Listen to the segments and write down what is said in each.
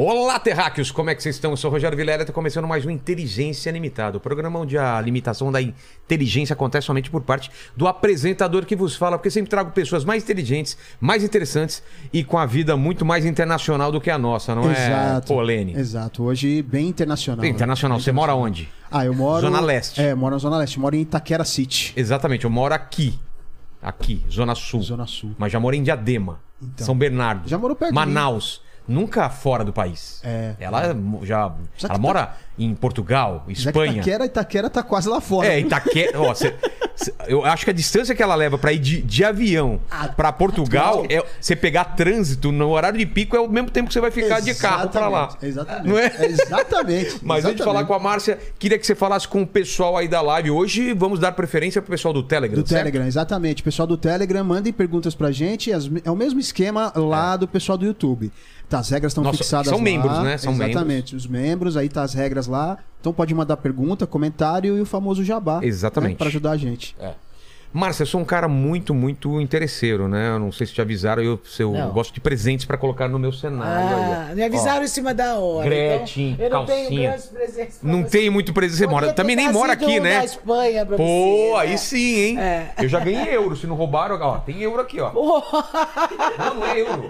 Olá, terráqueos! Como é que vocês estão? Eu sou o Rogério Vilela e está começando mais um Inteligência Limitada, o programa onde a limitação da inteligência acontece somente por parte do apresentador que vos fala, porque sempre trago pessoas mais inteligentes, mais interessantes e com a vida muito mais internacional do que a nossa, não Exato. é, Polene? Exato. Hoje bem internacional. Bem né? internacional. Bem Você mora internacional. onde? Ah, eu moro... Zona Leste. É, moro na Zona Leste. Moro em Itaquera City. Exatamente, eu moro aqui. Aqui, Zona Sul. Zona Sul. Mas já morei em Diadema, Então. São Bernardo. Já morou perto. Manaus. Nunca fora do país. É. Ela já. Que ela tá- mora em Portugal, Já Espanha. Itaquera, Itaquera tá quase lá fora. É, Itaquera. ó, cê- cê- eu acho que a distância que ela leva pra ir de, de avião Ah, pra Portugal, é você pegar trânsito no horário de pico é o mesmo tempo que você vai ficar de carro pra lá. Exatamente. Não é? Exatamente. Mas antes de falar com a Márcia, queria que você falasse com o pessoal aí da live. Hoje vamos dar preferência pro pessoal do Telegram. Do certo? Telegram, exatamente. Pessoal do Telegram, mandem perguntas pra gente. É o mesmo esquema lá do pessoal do YouTube. Tá, as regras estão Nossa, fixadas são lá. membros, né? São exatamente. Os membros, aí tá as regras lá. Então pode mandar pergunta, comentário e o famoso jabá. Exatamente. Né, pra ajudar a gente. É. Márcia, eu sou um cara muito, muito interesseiro, né? Eu não sei se te avisaram, eu, eu Não. gosto de presentes pra colocar no meu cenário. Ah, aí, ó. me avisaram em cima da hora. Gretchen, então eu não tenho calcinha. grandes presentes Não você. tem muito presente. Você mora, também nem mora aqui, um né? da Espanha pra Pô, você, aí né? sim, hein? É. Eu já ganhei euro. Se não roubaram, ó, tem euro aqui, ó. Não, não é euro.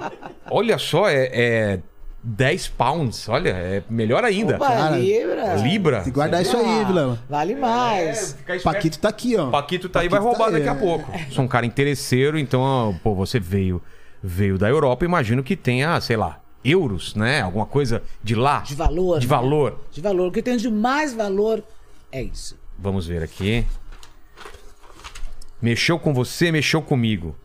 Olha só, é, é 10 pounds. Olha, é melhor ainda. Opa, Cara, Libra. Libra. Tem que guardar isso aí, Vilão. Vale mais. Esperto. Paquito tá aqui, ó. Paquito tá aí, vai Paquito tá roubar aí, daqui a é. pouco. Sou um cara interesseiro, então, pô, você veio, veio da Europa, imagino que tenha, sei lá, euros, né? Alguma coisa de lá. De valor. De né? valor. De valor. O que tem de mais valor é isso. Vamos ver aqui. Mexeu com você, mexeu comigo.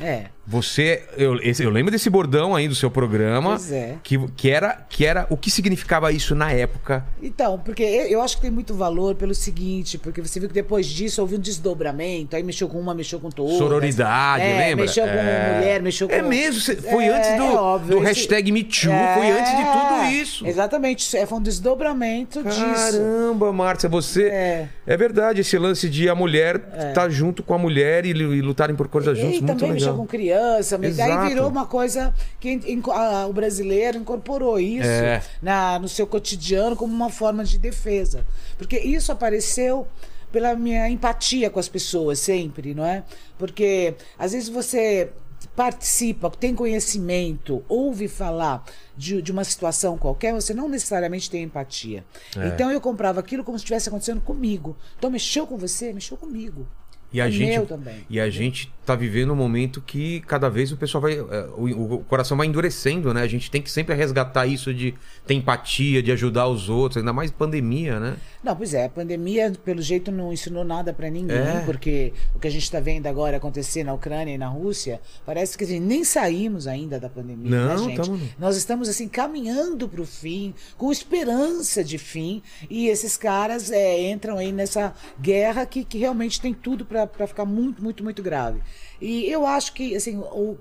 É. Você, eu, eu lembro desse bordão aí do seu programa, Pois é. que, que era, que era o que significava isso na época. Então, porque eu acho que tem muito valor pelo seguinte, porque você viu que depois disso houve um desdobramento, aí mexeu com uma, mexeu com todas. Sororidade, é, lembra? Mexeu com É. mulher, mexeu com. É mesmo, foi É, antes do, é óbvio, do hashtag MeToo, foi antes de tudo isso. Exatamente, isso é, foi um desdobramento disso. Caramba, Márcia, você. É. É. verdade, esse lance de a mulher estar junto com a mulher e, e lutarem por coisas juntos, E muito também mexeu legal. com criança, mas Exato. daí virou uma coisa que a- o brasileiro incorporou isso É. na, no seu cotidiano como uma forma de defesa. Porque isso apareceu pela minha empatia com as pessoas sempre, não é? Porque às vezes você participa, tem conhecimento, ouve falar de, de uma situação qualquer, você não necessariamente tem empatia. É. Então eu comprava aquilo como se estivesse acontecendo comigo. Então mexeu com você, mexeu comigo. E a gente, e a gente tá vivendo um momento que cada vez o pessoal vai. eh, O, o coração vai endurecendo, né? A gente tem que sempre resgatar isso de ter empatia, de ajudar os outros, ainda mais pandemia, né? Não, pois é, a pandemia, pelo jeito, não ensinou nada pra ninguém, É. porque o que a gente está vendo agora acontecer na Ucrânia e na Rússia, parece que assim, nem saímos ainda da pandemia, Não, né, gente? tamo- Nós estamos, assim, caminhando para o fim, com esperança de fim, e esses caras é, entram aí nessa guerra que, que realmente tem tudo para ficar muito, muito, muito grave. E eu acho que, assim, o.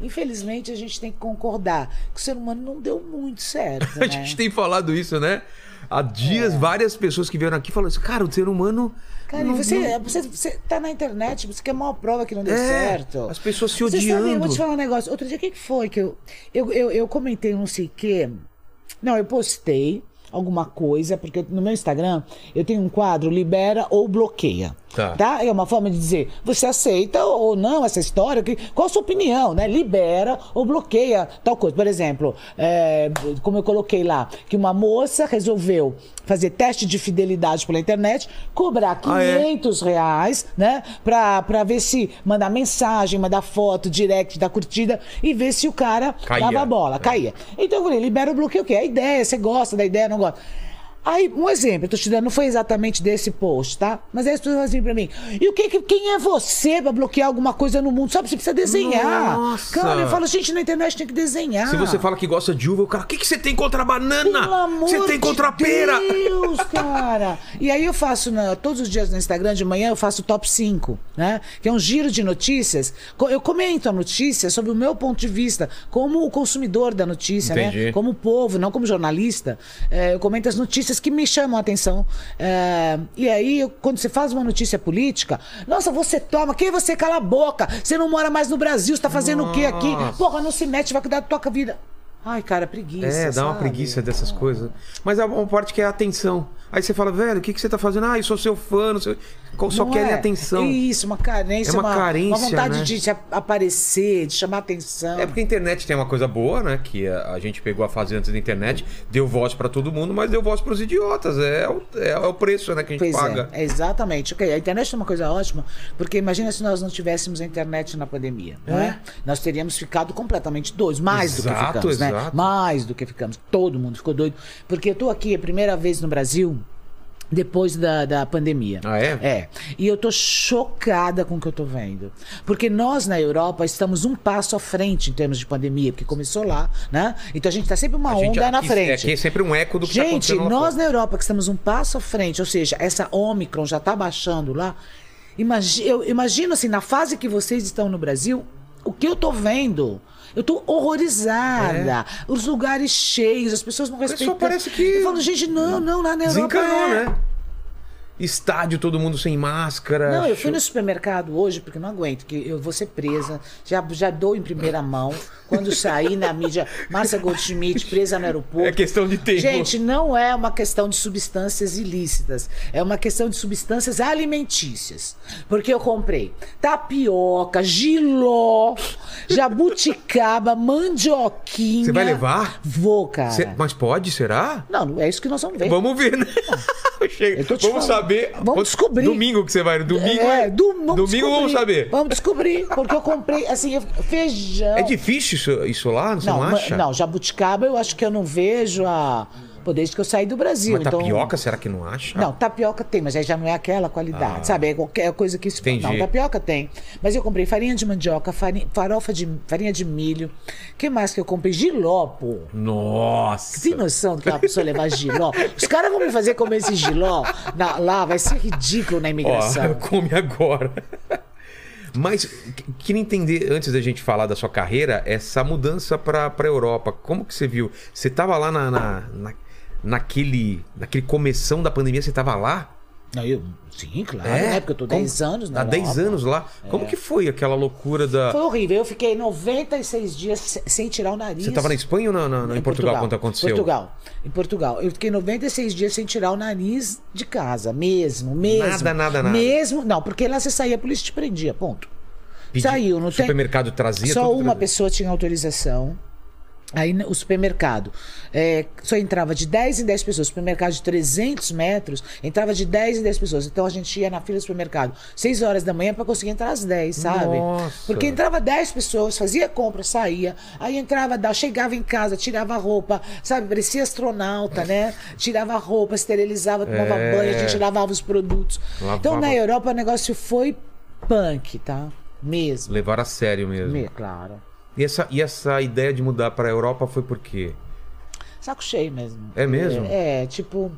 Infelizmente, a gente tem que concordar que o ser humano não deu muito certo. A né? gente tem falado isso, né? Há dias, várias pessoas que vieram aqui falaram assim, cara, o ser humano. Cara, não- você, não- você, você tá na internet, você quer a maior prova que não deu É, certo. as pessoas se Você sabe, eu odiando. vou te falar um negócio. Outro dia, o que que foi que eu, eu, eu, eu comentei não sei o quê. Não, eu postei alguma coisa, porque no meu Instagram eu tenho um quadro libera ou bloqueia. Tá. É uma forma de dizer, você aceita ou não essa história? que- Qual a sua opinião, né? Libera ou bloqueia tal coisa. Por exemplo, é, como eu coloquei lá, que uma moça resolveu fazer teste de fidelidade pela internet, cobrar Ah, é? 500 reais, né? Pra, pra ver se mandar mensagem, mandar foto, direct da curtida e ver se o cara Caía. dava a bola, É. caía. Então eu falei, libera o bloqueio o quê? A ideia, você gosta da ideia, não gosta. Aí, um exemplo, eu tô te dando, não foi exatamente desse post, tá? Mas aí as pessoas assim pra mim, e o que, que- quem é você pra bloquear alguma coisa no mundo? Sabe, você precisa desenhar. Nossa. Cara, eu falo, gente, na internet tem que desenhar. Se você fala que gosta de uva, o cara, o que, que você tem contra a banana? Pelo amor Você tem contra a de pera? Deus, cara. E aí eu faço na- todos os dias no Instagram de manhã eu faço o top 5, né? Que é um giro de notícias. Eu comento a notícia sobre o meu ponto de vista, como o consumidor da notícia, Entendi. né? Como povo, não como jornalista. É, eu comento as notícias que me chamam a atenção. É, e aí, quando você faz uma notícia política, nossa, você toma, quem é você cala a boca? Você não mora mais no Brasil, você tá fazendo o quê aqui? Nossa. Porra, não se mete, vai cuidar da tua vida. Ai, cara, preguiça. É, dá uma sabe? preguiça dessas coisas. Mas a uma parte que é a atenção. Aí você fala, velho, o que, que você tá fazendo? Ah, eu sou seu fã, não sei... só Não querem é. atenção. Isso, uma carência, É uma carência, uma vontade né? de aparecer, de chamar atenção. É porque a internet tem uma coisa boa, né? Que a, a gente pegou a fase antes da internet, deu voz pra todo mundo, mas deu voz pros idiotas. É o, é, é o preço, né, que a gente Pois paga. é, exatamente. Ok, a internet é uma coisa ótima, porque imagina se nós não tivéssemos a internet na pandemia, não é? Nós teríamos ficado completamente doidos, mais do que Exato, ficamos, né? exato. Mais do que ficamos. Todo mundo ficou doido. Porque eu tô aqui a primeira vez no Brasil depois da, da pandemia. Ah, é? É. E eu tô chocada com o que eu tô vendo. Porque nós na Europa estamos um passo à frente em termos de pandemia, porque começou lá, né? Então a gente tá sempre uma A gente onda na aqui- frente. Aqui é sempre um eco do que tá Gente, acontecendo lá nós na Europa que estamos um passo à frente, ou seja, essa Omicron já está baixando lá. Imagi eu imagino assim, na fase que vocês estão no Brasil, o que eu tô vendo. Eu tô horrorizada. Os lugares cheios, as pessoas não respeitam. É. parece que- Eu falo, gente, não, não, lá na Europa. Desencanou, é. né? Estádio, todo mundo sem máscara. Não, eu fui no supermercado hoje porque não aguento, que eu vou ser presa. Já, já dou em primeira mão. Quando sair na mídia, Márcia Goldschmidt presa no aeroporto. É questão de tempo. Gente, não é uma questão de substâncias ilícitas. É uma questão de substâncias alimentícias. Porque eu comprei tapioca, giló, jabuticaba, mandioquinha. Você vai levar? Vou, cara. Cê- Mas pode, será? Não, é isso que nós vamos ver. Vamos ver, né? Chega. Vamos falando. saber. Vamos Quando- descobrir. Domingo que você vai. Domingo, É, do, vamos domingo vamos saber. Vamos descobrir, porque eu comprei, assim, feijão. É difícil isso, isso lá? Você não, Não, acha? não, jabuticaba eu acho que eu não vejo a. Pô, desde que eu saí do Brasil. Mas então... tapioca, será que não acha? Não, tapioca tem, mas aí já não é aquela qualidade, sabe? É qualquer coisa que se Entendi. Não, tapioca tem. Mas eu comprei farinha de mandioca, farinha, farofa de farinha de milho. que mais que eu comprei? Giló, pô. Nossa. Tem noção do que uma pessoa levar giló? Os caras vão me fazer comer esse giló na- lá, vai ser ridículo na Ó, imigração. come agora. Mas que- queria entender, antes da gente falar da sua carreira, essa mudança para a Europa. Como que você viu? Você tava lá na, na, na- naquele, naquele começão da pandemia, você tava lá? Eu, sim, claro, né? Porque eu tô 10 Como- anos na Há 10 Europa. anos lá. Como que foi aquela loucura da. Foi horrível. Eu fiquei 96 dias se- sem tirar o nariz. Você tava na Espanha ou na, na- na- em Portugal, quando aconteceu? Portugal. Em Portugal. Eu fiquei 96 dias sem tirar o nariz de casa. Mesmo, mesmo. Nada, nada, nada. Mesmo. Não, porque lá você saía, a polícia te prendia. Ponto. Pedi- Saiu, não tem. supermercado trazia Só uma trazia. pessoa tinha autorização. Aí o supermercado é, só entrava de 10 em 10 pessoas. Supermercado de 300 metros entrava de 10 em 10 pessoas. Então a gente ia na fila do supermercado 6 horas da manhã para conseguir entrar às 10, sabe? Nossa. Porque entrava 10 pessoas, fazia compra, saía. Aí entrava, chegava em casa, tirava roupa, sabe? Parecia astronauta, né? Tirava roupa, esterilizava, tomava É. banho, a gente lavava os produtos. Lavava. Então na Europa o negócio foi punk, tá? Mesmo. Levaram a sério mesmo. Me- claro. E, essa, e essa ideia de mudar para a Europa foi por quê? Saco cheio mesmo. É mesmo? É, é, tipo,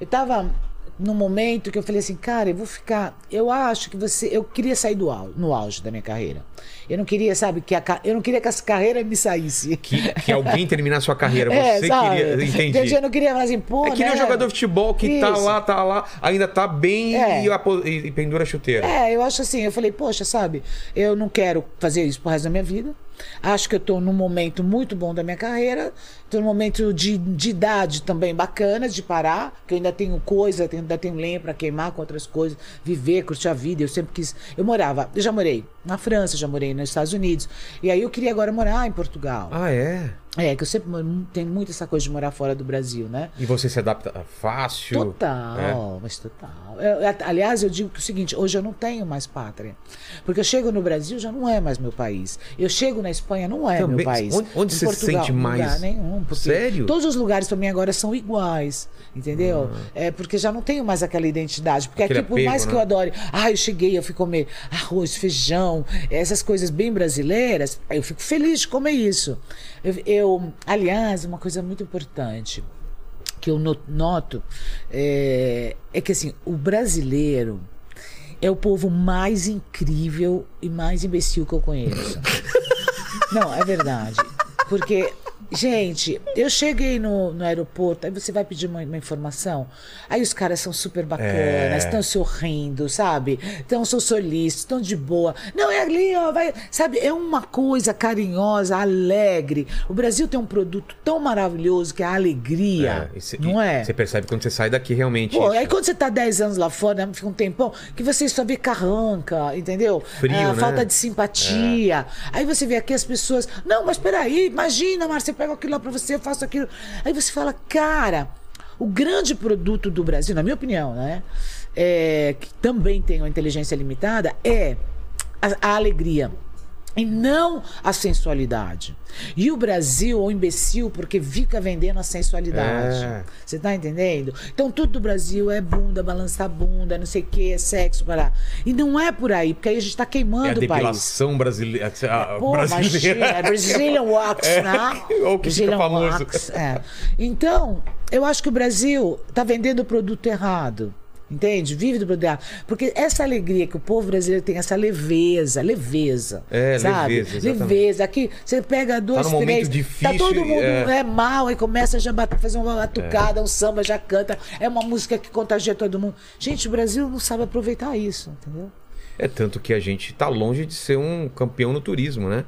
eu tava num momento que eu falei assim, cara, eu vou ficar. Eu acho que você. Eu queria sair do auge, no auge da minha carreira. Eu não queria, sabe, que a, eu não queria que essa carreira me saísse. Que, que alguém terminasse sua carreira. Você É, sabe? queria. Entendi. Eu não queria falar assim, pô. É que nem né? o jogador de futebol que tá Isso. lá, tá lá, ainda tá bem É. e, e- e pendura a chuteira. É, eu acho assim, eu falei, poxa, sabe, eu não quero fazer isso pro resto da minha vida. Acho que eu tô num momento muito bom da minha carreira. Tô num momento de, de idade também bacana de parar, que eu ainda tenho coisa, ainda tenho lenha pra queimar com outras coisas, viver, curtir a vida. Eu sempre quis. Eu morava, eu já morei na França, já morei nos Estados Unidos. E aí eu queria agora morar em Portugal. Ah, é? É, que eu sempre tenho muito essa coisa de morar fora do Brasil, né? E você se adapta fácil? Total, É. mas total. Eu- aliás, eu digo que é o seguinte: hoje eu não tenho mais pátria. Porque eu chego no Brasil, já não é mais meu país. Eu chego na Espanha, não é Também- meu país. onde- onde você Portugal, sente em mais? Lugar nenhum. Sério? Todos os lugares para mim agora são iguais. Entendeu? É porque já não tenho mais aquela identidade. Porque Ah. Aquele aqui, por apego, mais que né? eu adore, ah, eu cheguei, eu fui comer arroz, feijão, essas coisas bem brasileiras, eu fico feliz de comer isso. Eu, eu- aliás, uma coisa muito importante que eu no- noto é, é que assim, o brasileiro é o povo mais incrível e mais imbecil que eu conheço. Não, é verdade. Porque, gente, eu cheguei no, no aeroporto, aí você vai pedir uma, uma informação, aí os caras são super bacanas, É. estão sorrindo, sabe? Estão solícitos, estão de boa. Não, é ali, ó, vai. Sabe, é uma coisa carinhosa, alegre. O Brasil tem um produto tão maravilhoso que é a alegria. e cê- não é? Você percebe quando você sai daqui realmente. Pô, isso. aí quando você tá 10 anos lá fora, né, fica um tempão, que você só vê carranca, entendeu? Frio, Ah, né? Falta de simpatia. Aí você vê aqui as pessoas, não, mas peraí, imagina, Márcia, eu pego aquilo lá pra você, eu faço aquilo. Aí você fala, cara, o grande produto do Brasil, na minha opinião, né? é, que também tem uma inteligência limitada, é a, a alegria. E não a sensualidade. E o Brasil é um imbecil porque fica vendendo a sensualidade. É. Você tá entendendo? Então tudo do Brasil é bunda, balançar bunda, não sei o que, é sexo, para lá. E não é por aí, porque aí a gente tá É a queimando o país. depilação brasileira. a- Pô, brasileira. imagina, é Brazilian Wax, É, né? ou que fica Brazilian famoso. Wax, é. Então, eu acho que o Brasil tá vendendo o produto errado. Entende? Vive do errado. Porque essa alegria que o povo brasileiro tem, essa leveza, leveza. É, sabe? leveza, exatamente. Leveza. Aqui, você pega dois, momento três. difícil tá todo mundo é. é. mal e começa já a fazer uma batucada, um samba, já canta. É uma música que contagia todo mundo. Gente, o Brasil não sabe aproveitar isso, entendeu? É tanto que a gente tá longe de ser um campeão no turismo, né?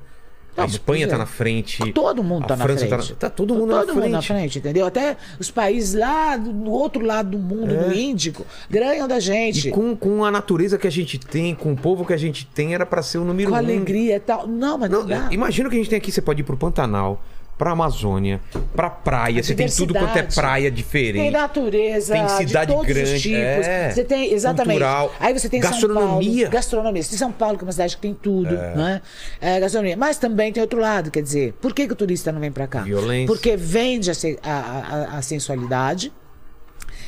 A Não, Espanha pois tá é. na frente. Todo mundo a tá na França frente. Tá, na- tá todo mundo, todo na, mundo frente. na frente, entendeu? Até os países lá do outro lado do mundo, do Índico, ganham da gente. É. E com, com a natureza que a gente tem, com o povo que a gente tem, era pra ser o número Com um. alegria e tal. Não, mas não, Não, dá. imagina o que a gente tem aqui. Você pode ir pro Pantanal, pra Amazônia, pra praia. Você tem tudo quanto é praia Tem diferente. natureza, Tem cidade de todos grande, os tipos. é. Você tem, exatamente. Cultural. Aí você tem Gastronomia. Paulo. Gastronomia. Você tem São Paulo, que é uma cidade que tem tudo, né? É, gastronomia. Mas também tem outro lado, quer dizer, por que, que o turista não vem pra cá? Violência. Porque vende a, a- a- a sensualidade.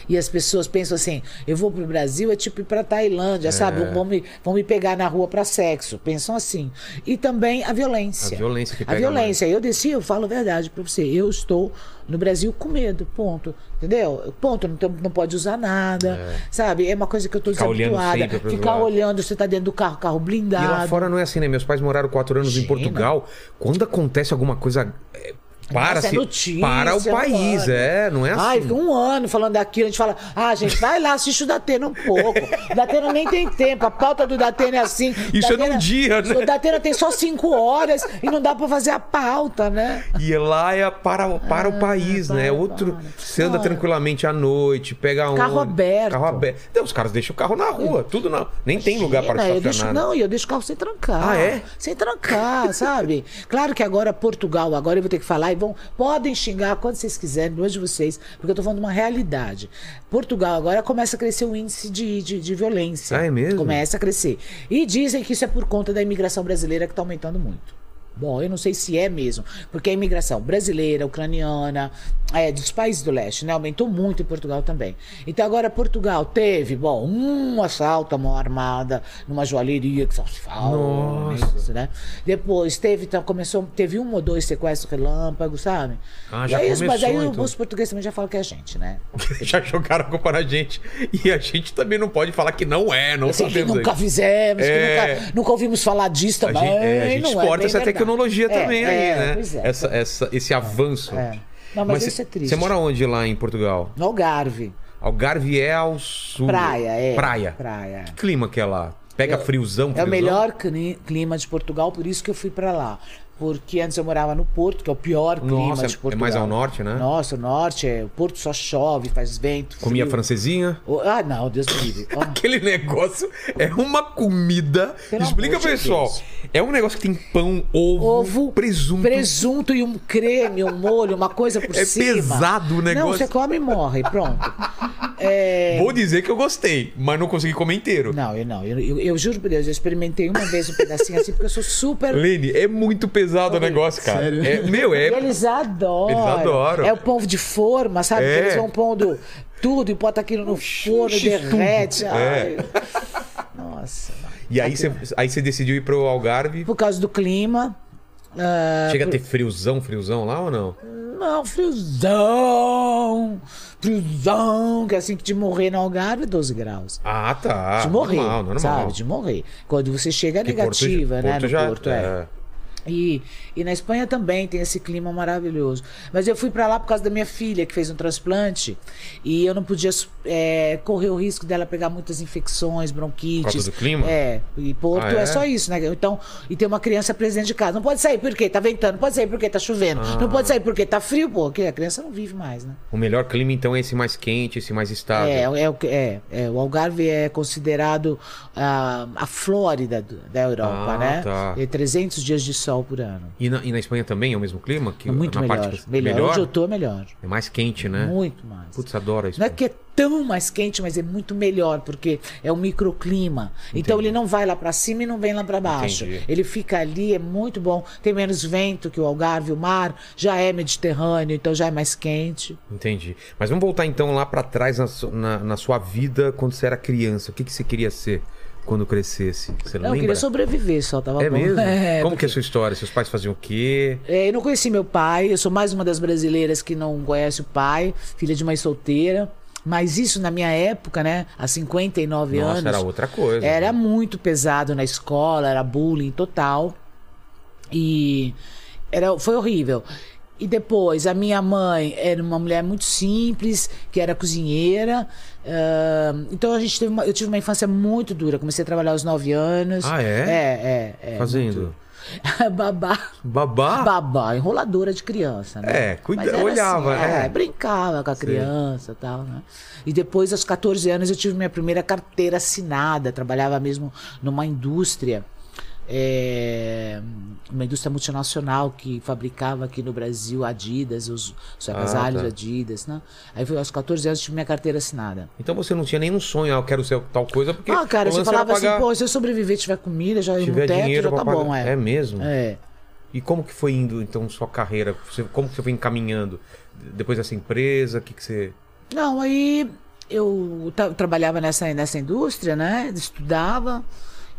E as pessoas pensam assim: eu vou pro Brasil, é tipo ir pra Tailândia, sabe? Vão me, vão me pegar na rua pra sexo. Pensam assim. E também a violência. A violência que A pega violência. Eu desci, eu falo a verdade pra você. Eu estou no Brasil com medo, ponto. Entendeu? Ponto. Não, tem- não pode usar nada. Sabe? É uma coisa que eu tô Ficar desabituada. Ficar olhando, você tá dentro do carro, carro E blindado. lá fora não é assim, né? Meus pais moraram quatro anos em. Portugal. Quando acontece alguma coisa. É, para, Nossa, é se- notícia, para o é país, ano. é, não é assim. Ai, um ano falando daquilo, a gente fala, ah, gente, vai lá, assiste o Datena um pouco. O Datena nem tem tempo, a pauta do Datena é assim. Isso é Datena- num dia, né? O Datena tem só cinco horas e não dá pra fazer a pauta, né? E lá é para, para o país, né? para, Outro. para. Você anda Ah. tranquilamente à noite, pega um. Carro aberto. Carro aberto. Não, os caras deixam o carro na rua, tudo não. Nem tem lugar para Imagina, eu deixo, estacionar. né? Não, e eu deixo o carro sem trancar. Ah, é? Sem trancar, sabe? Claro que agora Portugal, agora eu vou ter que falar vão. Podem xingar quando vocês quiserem, dois de vocês, porque eu tô falando de uma realidade. Portugal agora começa a crescer o índice de, de, de violência. Ah, é mesmo? Começa a crescer. E dizem que isso é por conta da imigração brasileira que tá aumentando muito. Bom, eu não sei se é mesmo, porque a imigração brasileira, ucraniana, é, dos países do leste, né, aumentou muito em Portugal também. Então agora Portugal teve, bom, um assalto à mão armada numa joalheria que só se fala, Nossa. né? Depois teve, então começou, teve um ou dois sequestros relâmpagos, sabe? Ah, E já é isso, mas aí começou, então. os portugueses também já falam que é a gente, né? Já jogaram a culpa na gente. E a gente também não pode falar que não é, não Assim, que sabemos. nunca ainda. fizemos, É. que nunca, nunca ouvimos falar disso A também. gente, é, a gente não é exporta bem essa verdade. tecnologia É, também é, aí, né? Pois é. essa, essa, esse avanço. É. Não, mas isso é triste. Você mora onde lá em Portugal? No Algarve. Algarve é ao sul. Praia, é. Praia. Praia. Que clima que é lá? Pega friozão, É o friozão? melhor cli- clima de Portugal, por isso que eu fui pra lá. Porque antes eu morava no Porto, que é o pior clima Nossa, de é Portugal. mais ao norte, né? Nossa, o norte, é, o Porto só chove, faz vento. Comia frio. francesinha. Oh, Ah, não, Deus me livre. Ó, Aquele negócio é uma comida. Pelo Explica pessoal. Deus. É um negócio que tem pão, ovo, Ovo, presunto. presunto e um creme, um molho, uma coisa por É cima. pesado o negócio. Não, você come e morre, pronto. É, Vou dizer que eu gostei, mas não consegui comer inteiro. Não, eu não. Eu, eu, eu juro por Deus, eu experimentei uma vez um pedacinho assim, porque eu sou super. Lene, é muito pesado o negócio, cara. Sério? É, meu, E é. eles adoram. Eles adoram. É o pão de forma, sabe? É. Eles vão pondo tudo e bota aquilo no forno, derrete. tudo. Ai. Nossa. E aí você, aí você decidiu ir pro Algarve. Por causa do clima. ah, Chega a ter friozão, friozão lá ou não? Não, friozão. Friozão, que é assim que de morrer no Algarve, 12 graus. Ah, tá. de morrer, Normal, normal. sabe? De morrer. Quando você chega é Que Porto negativa, né? Porto no já- Porto, é. é. E, e na Espanha também tem esse clima maravilhoso. Mas eu fui pra lá por causa da minha filha, que fez um transplante. E eu não podia é, correr o risco dela pegar muitas infecções, bronquites. Por causa do clima? É. E Porto Ah, é? é? só isso, né? Então, e tem uma criança presente de casa. Não pode sair porque tá ventando, não pode sair porque tá chovendo. Ah. Não pode sair porque tá frio, pô. Que a criança não vive mais, né? O melhor clima, então, é esse mais quente, esse mais estável. É, é, o que- é, é, o Algarve é considerado ah, a Flórida da Europa, Ah, né? tá. É 300 dias de sol por ano. E, na, e na Espanha também é o mesmo clima? Que É muito na melhor. Parte que- melhor. Onde eu tô, é melhor. É mais quente, né? Muito mais. Putz, adoro isso. Não é que é tão mais quente, mas é muito melhor, porque é um microclima. Então ele não vai lá pra cima e não vem lá pra baixo. Entendi. Ele fica ali, é muito bom. Tem menos vento que o Algarve, o mar já é Mediterrâneo, então já é mais quente. Entendi. Mas vamos voltar então lá pra trás na, na- na sua vida quando você era criança. O que, que você queria ser quando crescesse? Você Não, lembra? eu queria sobreviver só, tava É bom. mesmo? É, Como porque- que é a sua história? Seus pais faziam o quê? É, eu não conheci meu pai, eu sou mais uma das brasileiras que não conhece o pai, filha de mãe solteira. Mas isso na minha época, né? Há 59 Nossa, anos. era outra coisa. Era muito pesado na escola, era bullying total. E era, foi horrível. E depois, a minha mãe era uma mulher muito simples, que era cozinheira. ah, então a gente teve uma- eu tive uma infância muito dura. Comecei a trabalhar aos 9 anos. Ah, é? É, é. é Fazendo? muito. Babá. Babá? Babá, enroladora de criança, né? É, cuida- olhava, assim, é. é, brincava com a criança e tal, né? E depois, aos 14 anos, eu tive minha primeira carteira assinada, trabalhava mesmo numa indústria, é, uma indústria multinacional que fabricava aqui no Brasil Adidas, os, os agasalhos tá. Adidas, né? Aí foi aos 14 anos eu tive minha carteira assinada. Então você não tinha nenhum sonho, ah, eu quero ser tal coisa, porque. ah, cara, você falava assim, pagar- pô, se eu sobreviver, tiver comida, já ir no tiver teto, dinheiro já tá pagar. bom, é. É mesmo? É. E como que foi indo, então, sua carreira? Como que você foi encaminhando? Depois dessa empresa, o que, que você. Não, aí eu tra- trabalhava nessa, nessa indústria, né? Estudava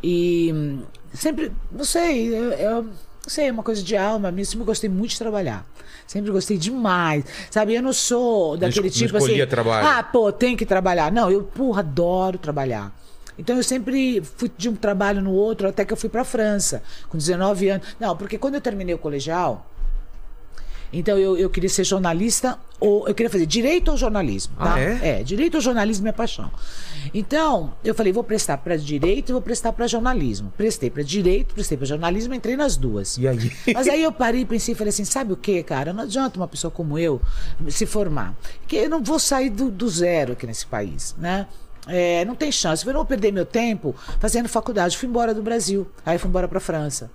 e sempre, não sei, eu, eu não sei, é uma coisa de alma, eu sempre gostei muito de trabalhar. Sempre gostei demais. Sabe, eu não sou daquele não tipo escolhia assim. trabalho. Ah, pô, tem que trabalhar. Não, eu, porra, adoro trabalhar. Então eu sempre fui de um trabalho no outro até que eu fui para França, com 19 anos. Não, porque quando eu terminei o colegial, então eu, eu queria ser jornalista ou eu queria fazer direito ou jornalismo, tá? Ah, é? É, direito ou jornalismo é minha paixão. Então, eu falei, vou prestar para direito e vou prestar para jornalismo. Prestei para direito, prestei para jornalismo, entrei nas duas. E aí? Mas aí eu parei e pensei e falei assim, sabe o que, cara? Não adianta uma pessoa como eu se formar. Porque eu não vou sair do, do zero aqui nesse país, né? É, não tem chance. Eu não vou perder meu tempo fazendo faculdade. Fui embora do Brasil. Aí fui embora para França.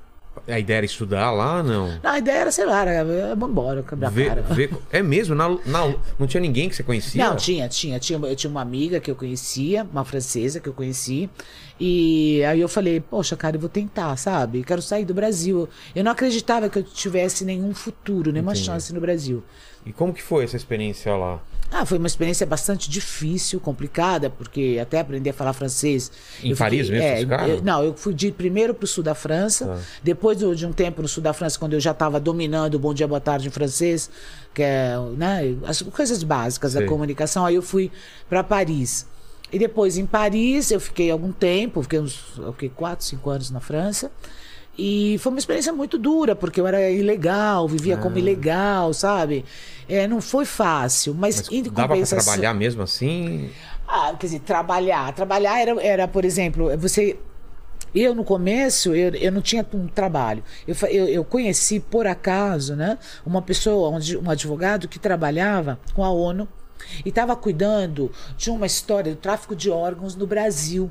A ideia era estudar lá, não? Não, a ideia era, sei lá, era, vamos embora, quebrar Ver, cara. ver- é mesmo? Na, na- não tinha ninguém que você conhecia? Não, tinha, tinha, tinha. Eu tinha uma amiga que eu conhecia, uma francesa que eu conheci. E aí eu falei, poxa, cara, eu vou tentar, sabe? Quero sair do Brasil. Eu não acreditava que eu tivesse nenhum futuro, nenhuma Entendi. chance no Brasil. E como que foi essa experiência lá? Ah, foi uma experiência bastante difícil, complicada, porque até aprender a falar francês. Em Paris mesmo, é, eu- não, eu fui de, primeiro para o sul da França, Tá. depois de um tempo no sul da França, quando eu já estava dominando o bom dia, boa tarde em francês, que é né, as coisas básicas Sei. da comunicação, aí eu fui para Paris. E depois em Paris eu fiquei algum tempo, fiquei uns fiquei quatro, cinco anos na França. E foi uma experiência muito dura, porque eu era ilegal, vivia Ah. como ilegal, sabe? É, não foi fácil, mas, Mas em dava pra compensação- trabalhar mesmo assim? ah, quer dizer, trabalhar. Trabalhar era, era, por exemplo, você. eu no começo, eu, eu não tinha um trabalho. Eu, eu, eu conheci, por acaso, né, uma pessoa, um um advogado que trabalhava com a ONU e estava cuidando de uma história do tráfico de órgãos no Brasil.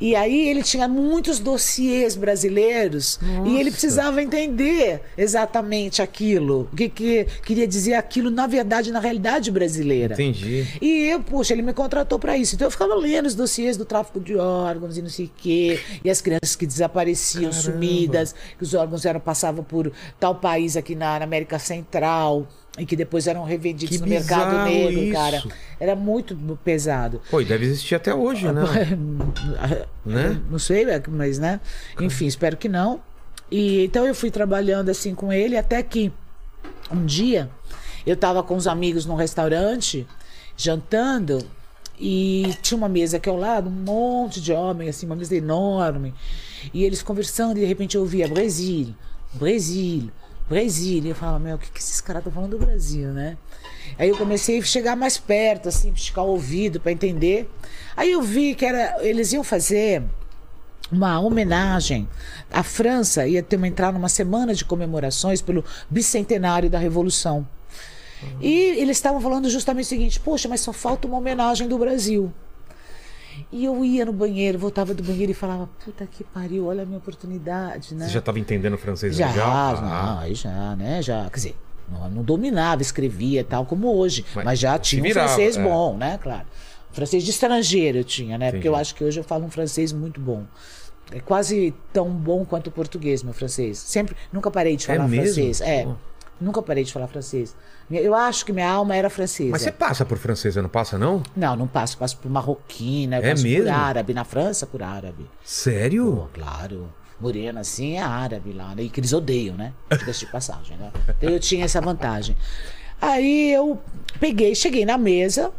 E aí ele tinha muitos dossiês brasileiros e ele precisava entender exatamente aquilo, o que, que queria dizer aquilo na verdade, na realidade brasileira. Entendi. E eu, puxa, ele me contratou pra isso. Então eu ficava lendo os dossiês do tráfico de órgãos e não sei o quê. E as crianças que desapareciam, Caramba. sumidas, que os órgãos eram passavam por tal país aqui na, na América Central e que depois eram revendidos Que no mercado negro, isso. cara. Era muito pesado. Pô, e deve existir até hoje, né? Né? Não sei, mas né? Enfim, espero que não. E então eu fui trabalhando assim com ele até que um dia eu estava com os amigos num restaurante jantando e tinha uma mesa aqui ao lado, um monte de homens, assim, uma mesa enorme. E eles conversando e de repente eu ouvia Brasil, Brasil, Brasil. E eu falava, meu, o que, que esses caras estão falando do Brasil, né? Aí eu comecei a chegar mais perto, assim, esticar o ouvido para entender. Aí eu vi que era, eles iam fazer uma homenagem. A França ia ter uma, entrar numa semana de comemorações pelo bicentenário da Revolução. E eles estavam falando justamente o seguinte: poxa, mas só falta uma homenagem do Brasil. E eu ia no banheiro, voltava do banheiro e falava: puta que pariu, olha a minha oportunidade, né? Você já estava entendendo francês Já, legal? não, Ah, aí já, né? Já, quer dizer, não, não dominava, escrevia tal como hoje, Mas mas, já tinha um virava, francês é. bom, né? Claro. Francês de estrangeiro eu tinha, né? Porque Entendi. eu acho que hoje eu falo um francês muito bom. É quase tão bom quanto o português, meu francês. Sempre, nunca parei de É falar mesmo? francês. É. Pô. Nunca parei de falar francês. Eu acho que minha alma era francesa. Mas você passa por francês, você não passa, não? Não, não passo, passo por marroquina, É mesmo? por árabe. Na França, por árabe. Sério? Pô, claro. Morena assim é árabe lá, né? E que eles odeiam, né? Diga-se de passagem, né? Então eu tinha essa vantagem. Aí eu peguei, cheguei na mesa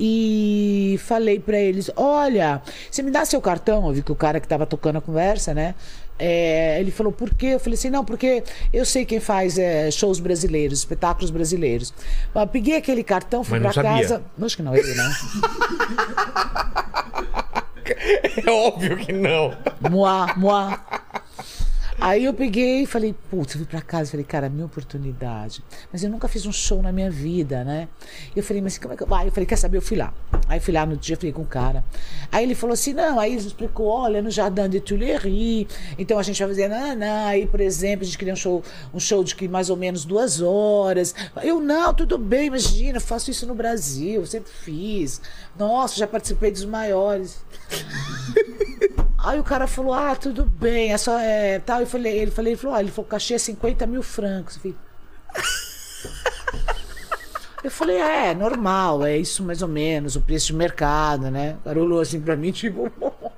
e falei pra eles: Olha, você me dá seu cartão? Eu vi que o cara que tava tocando a conversa, né? É, ele falou, por quê? Eu falei assim, não, porque eu sei quem faz é, shows brasileiros, espetáculos brasileiros. Eu peguei aquele cartão, fui Mas não pra sabia. casa. Acho que não, ele, né? É óbvio que não. Moá, moá. Aí eu peguei e falei, putz, eu fui pra casa falei, cara, minha oportunidade. Mas eu nunca fiz um show na minha vida, né? Eu falei, mas como é que eu. Aí eu falei, quer saber? Eu fui lá. Aí fui lá no dia, falei com o cara. Aí ele falou assim: não, aí ele explicou, olha, no Jardim de Tuileries, então a gente vai fazer, não. Aí, por exemplo, a gente queria um show, um show de que mais ou menos duas horas. Eu, não, tudo bem, imagina, faço isso no Brasil, sempre fiz. Nossa, já participei dos maiores. Aí o cara falou, ah, tudo bem, é só é, tal. Eu falei, ele falei, ele falou, ah, ele falou, cachê é 50 mil francos. Eu falei, eu falei, é, normal, é isso mais ou menos, o preço de mercado, né? O cara olhou assim pra mim, tipo,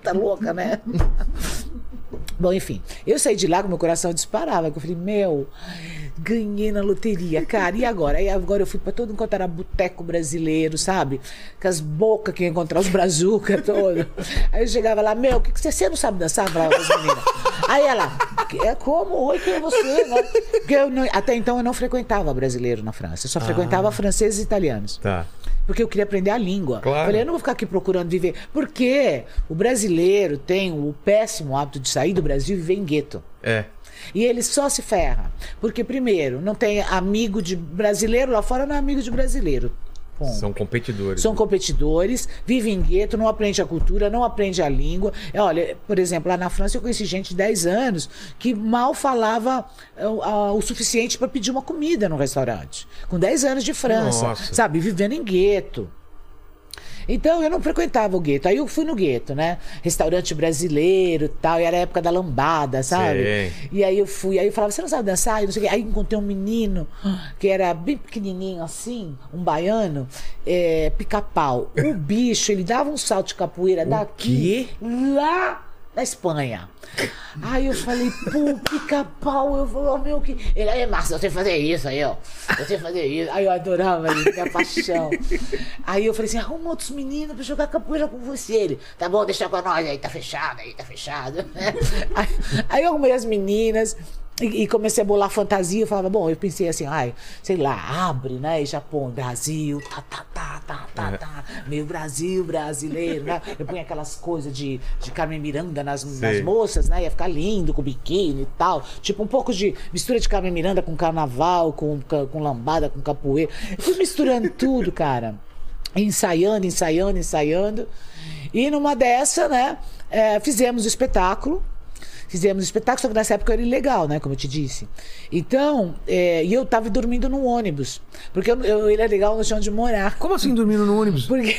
tá louca, né? Bom, enfim, eu saí de lá com meu coração disparava, que eu falei, meu, ganhei na loteria, cara, e agora? Aí agora eu fui pra todo enquanto era boteco brasileiro, sabe? Com as bocas que ia encontrar os brazuca todo. Aí eu chegava lá, meu, o que, que você, você não sabe dançar? Eu Falava pras meninas. Aí ela, é como? Oi, quem é você? Né? Porque eu não- até então eu não frequentava brasileiro na França, eu só frequentava franceses e italianos. Tá. Porque eu queria aprender a língua. Claro. Falei, eu não vou ficar aqui procurando viver. Porque o brasileiro tem o péssimo hábito de sair do Brasil e viver em gueto. É. E ele só se ferra. Porque, primeiro, não tem amigo de brasileiro lá fora, não é amigo de brasileiro. Ponto. São competidores. São competidores, vivem em gueto, não aprende a cultura, não aprende a língua. É, Olha, por exemplo, lá na França eu conheci gente de 10 anos que mal falava é, o- suficiente para pedir uma comida no restaurante. Com 10 anos de França, Nossa. sabe? Vivendo em gueto. Então eu não frequentava o gueto. Aí eu fui no gueto, né? Restaurante brasileiro e tal. E era a época da lambada, sabe? Sei. E aí eu fui. Aí eu falava, você não sabe dançar? E não sei o quê. Aí encontrei um menino que era bem pequenininho assim, um baiano, é, pica-pau. O bicho, ele dava um salto de capoeira daqui lá na Espanha. Aí eu falei, pô, pica-pau. Eu falei, oh, meu, que. Ele aí, Márcio, eu sei fazer isso aí, ó. Eu sei fazer isso. Aí eu adorava ele, minha paixão. Aí eu falei assim, arruma outros meninos pra jogar capoeira com você. Ele, tá bom, deixa com nós aí, tá fechado aí, tá fechado. Aí, aí eu arrumei as meninas. E, e comecei a bolar fantasia, eu falava, bom, eu pensei assim, ai, sei lá, abre, né? E Japão, Brasil, tá, tá, tá, tá, tá, tá. Meu Brasil brasileiro, né? Eu punha aquelas coisas de, de Carmen Miranda nas, nas moças, né? Ia ficar lindo com biquíni e tal. Tipo, um pouco de mistura de Carmen Miranda com carnaval, com, com lambada, com capoeira. Eu fui misturando tudo, cara. Ensaiando, ensaiando, ensaiando. E numa dessa, né? é, fizemos o espetáculo. Fizemos o espetáculo, só que nessa época era ilegal, né? Como eu te disse. Então, é, e eu tava dormindo no ônibus. Porque eu, eu, ele é legal no chão de morar. Como assim dormindo no ônibus? Porque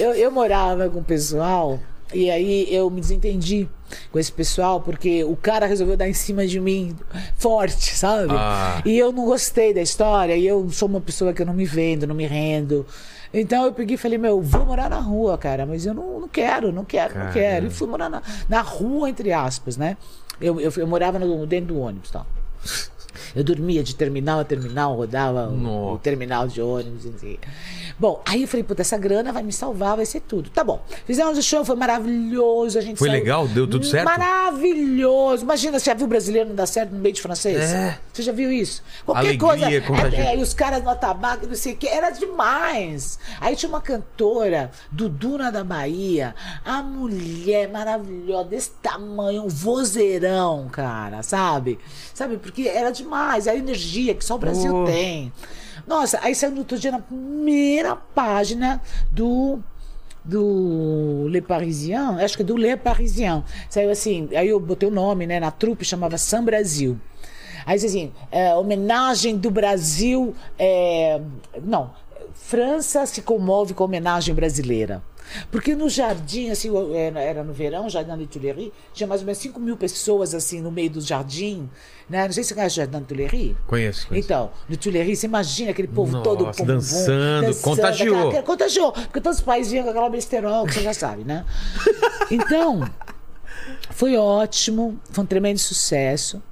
eu, eu morava com o pessoal e aí eu me desentendi com esse pessoal porque o cara resolveu dar em cima de mim forte, sabe? Ah. E eu não gostei da história e eu sou uma pessoa que eu não me vendo, não me rendo. Então eu peguei e falei, meu, vou morar na rua, cara, mas eu não, não quero, não quero, não quero. E fui morar na, na rua, entre aspas, né? Eu, eu, eu morava no, dentro do ônibus, tá? Eu dormia de terminal a terminal, rodava o- o terminal de ônibus. Assim. Bom, aí eu falei, puta, essa grana vai me salvar, vai ser tudo. Tá bom. Fizemos o show, foi maravilhoso. A gente Foi saiu- legal? Deu tudo certo? Maravilhoso. Imagina, você já viu brasileiro não dar certo no meio de francês? É. Você já viu isso? Qualquer Alegria, coisa. É, é, e os caras no tabaco, não sei o que, era demais. Aí tinha uma cantora, Duduna da Bahia, a mulher maravilhosa, desse tamanho, um vozeirão, cara, sabe? Sabe? Porque era demais, a energia que só o Brasil Pô. tem. Nossa, aí saiu no outro dia na primeira página do do Le Parisien, acho que é do Le Parisien. Saiu assim, aí eu botei o nome, né, na trupe, chamava São Brasil. Aí dizia assim, é, homenagem do Brasil, é, não, França se comove com homenagem brasileira. Porque no jardim, assim, eu- era no verão, Jardim de Tuileries, tinha mais ou menos 5 mil pessoas, assim, no meio do jardim, né? Não sei se você conhece o Jardim de Tuileries. Conheço, conheço. Então, no Tuileries, você imagina aquele povo Nossa, todo com dançando, contagiou. aquela- aquela- contagiou, porque todos os pais vinham com aquela besterol, que você já sabe, né? Então, foi ótimo, foi um tremendo sucesso.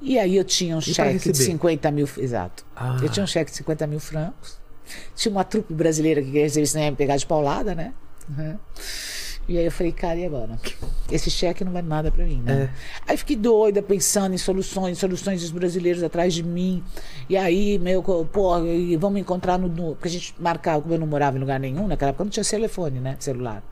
E aí eu tinha um pra cheque de receber? 50 mil, exato. Ah. Eu tinha um cheque de 50 mil francos. Tinha uma trupe brasileira que queria receber me pegar de paulada, né? Uhum. E aí eu falei, cara, e agora? Esse cheque não vale nada pra mim, né? Aí fiquei doida, pensando em soluções, soluções dos brasileiros atrás de mim. E aí, meu, pô, vamos encontrar no, no. Porque a gente marcava, como eu não morava em lugar nenhum, naquela época não tinha telefone, né? Celular.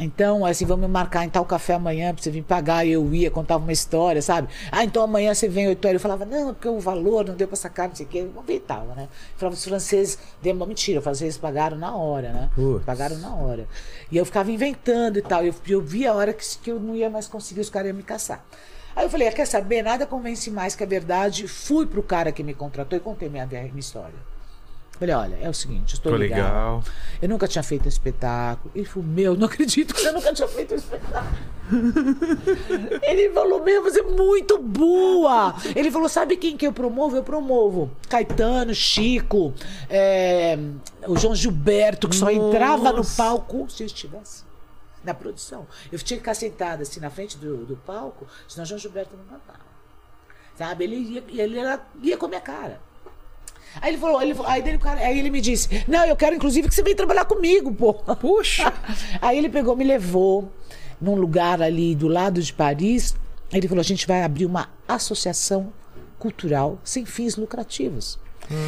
Então, assim, vamos marcar em tal café amanhã pra você vir pagar. E eu ia, contava uma história, sabe? Ah, então amanhã você vem 8 horas. Eu falava, não, porque o valor não deu pra sacar, não sei o quê. Eu inventava, né? Eu falava, os franceses, deu uma mentira, os franceses pagaram na hora, né? Putz. Pagaram na hora. E eu ficava inventando e tal. Eu, eu via a hora que, que eu não ia mais conseguir, os caras iam me caçar. Aí eu falei, ah, quer saber? Nada convence mais que a verdade. Fui pro cara que me contratou e contei minha, minha história. Falei, olha, é o seguinte, estou Tô legal. legal. Eu nunca tinha feito um espetáculo. Ele falou, meu, não acredito que você nunca tinha feito um espetáculo. Ele falou, meu, você é muito boa. Ele falou, sabe quem que eu promovo? Eu promovo Caetano, Chico, é, o João Gilberto, que só entrava no Nossa. palco se eu estivesse na produção. Eu tinha que ficar sentada assim na frente do, do palco, senão o João Gilberto não cantava. Sabe? Ele ia, ele era, ia com a minha cara. Aí ele falou, ele, aí, dele, cara- aí ele me disse, não, eu quero inclusive que você venha trabalhar comigo, pô. Puxa! Aí ele pegou, me levou num lugar ali do lado de Paris. Ele falou, a gente vai abrir uma associação cultural sem fins lucrativos.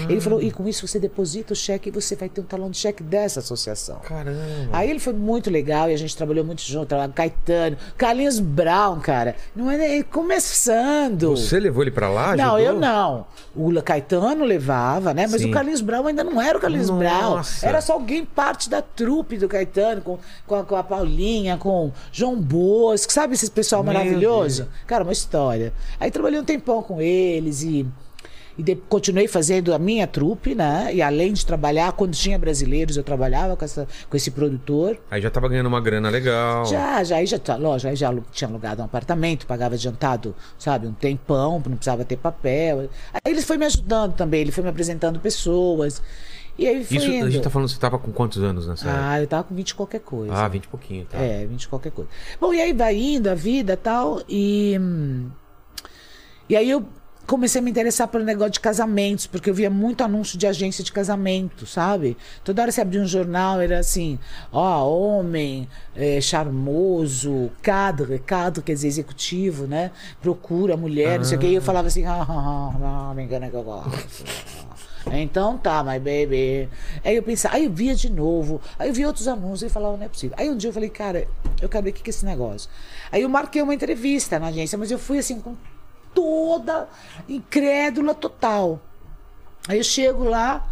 Ele falou, e com isso você deposita o cheque e você vai ter um talão de cheque dessa associação. Caramba. Aí ele foi muito legal e a gente trabalhou muito junto, trabalhou com Caetano, Carlinhos Brown, cara. Não é nem começando. Você levou ele pra lá? Não, ajudou? eu não. O Caetano levava, né? Mas Sim. o Carlinhos Brown ainda não era o Carlinhos Nossa. Brown. Era só alguém parte da trupe do Caetano, com, com, a, com a Paulinha, com João Bosco, sabe esse pessoal Meu maravilhoso? Cara, uma história. Aí trabalhei um tempão com eles e. E de- continuei fazendo a minha trupe, né? E além de trabalhar, quando tinha brasileiros, eu trabalhava com, essa, com esse produtor. Aí já tava ganhando uma grana legal. Já, já, aí já, tá- lógico, aí já tinha alugado um apartamento, pagava adiantado, sabe, um tempão, não precisava ter papel. Aí ele foi me ajudando também, ele foi me apresentando pessoas. E aí foi Isso, indo. a gente tá falando, você tava com quantos anos nessa época? Ah, eu tava com 20 e qualquer coisa. Ah, 20 e pouquinho, tá. É, 20 e qualquer coisa. Bom, e aí vai indo a vida e tal, e. hum, E aí eu comecei a me interessar pelo negócio de casamentos, porque eu via muito anúncio de agência de casamento, sabe? Toda hora você abria um jornal, era assim, ó, homem, é, charmoso, cadre, cadre quer dizer executivo, né? Procura mulher, não sei o que. E eu falava assim, ah, ah, ah, ah, me engana que eu gosto. Então tá, my baby. Aí eu pensava, aí eu via de novo, aí eu via outros anúncios e falava, não é possível. Aí um dia eu falei, cara, eu quero ver o que é esse negócio. Aí eu marquei uma entrevista na agência, mas eu fui assim com toda incrédula total. Aí eu chego lá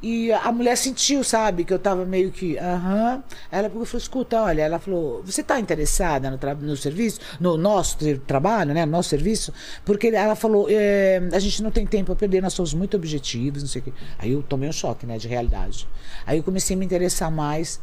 e a mulher sentiu, sabe, que eu tava meio que, aham. Ela pegou e falou: escuta, olha, ela falou: você tá interessada no, no serviço, no nosso tra- trabalho, né, no nosso serviço? Porque ela falou: é, a gente não tem tempo a perder, nós somos muito objetivos, não sei o quê. Aí eu tomei um choque, né, de realidade. Aí eu comecei a me interessar mais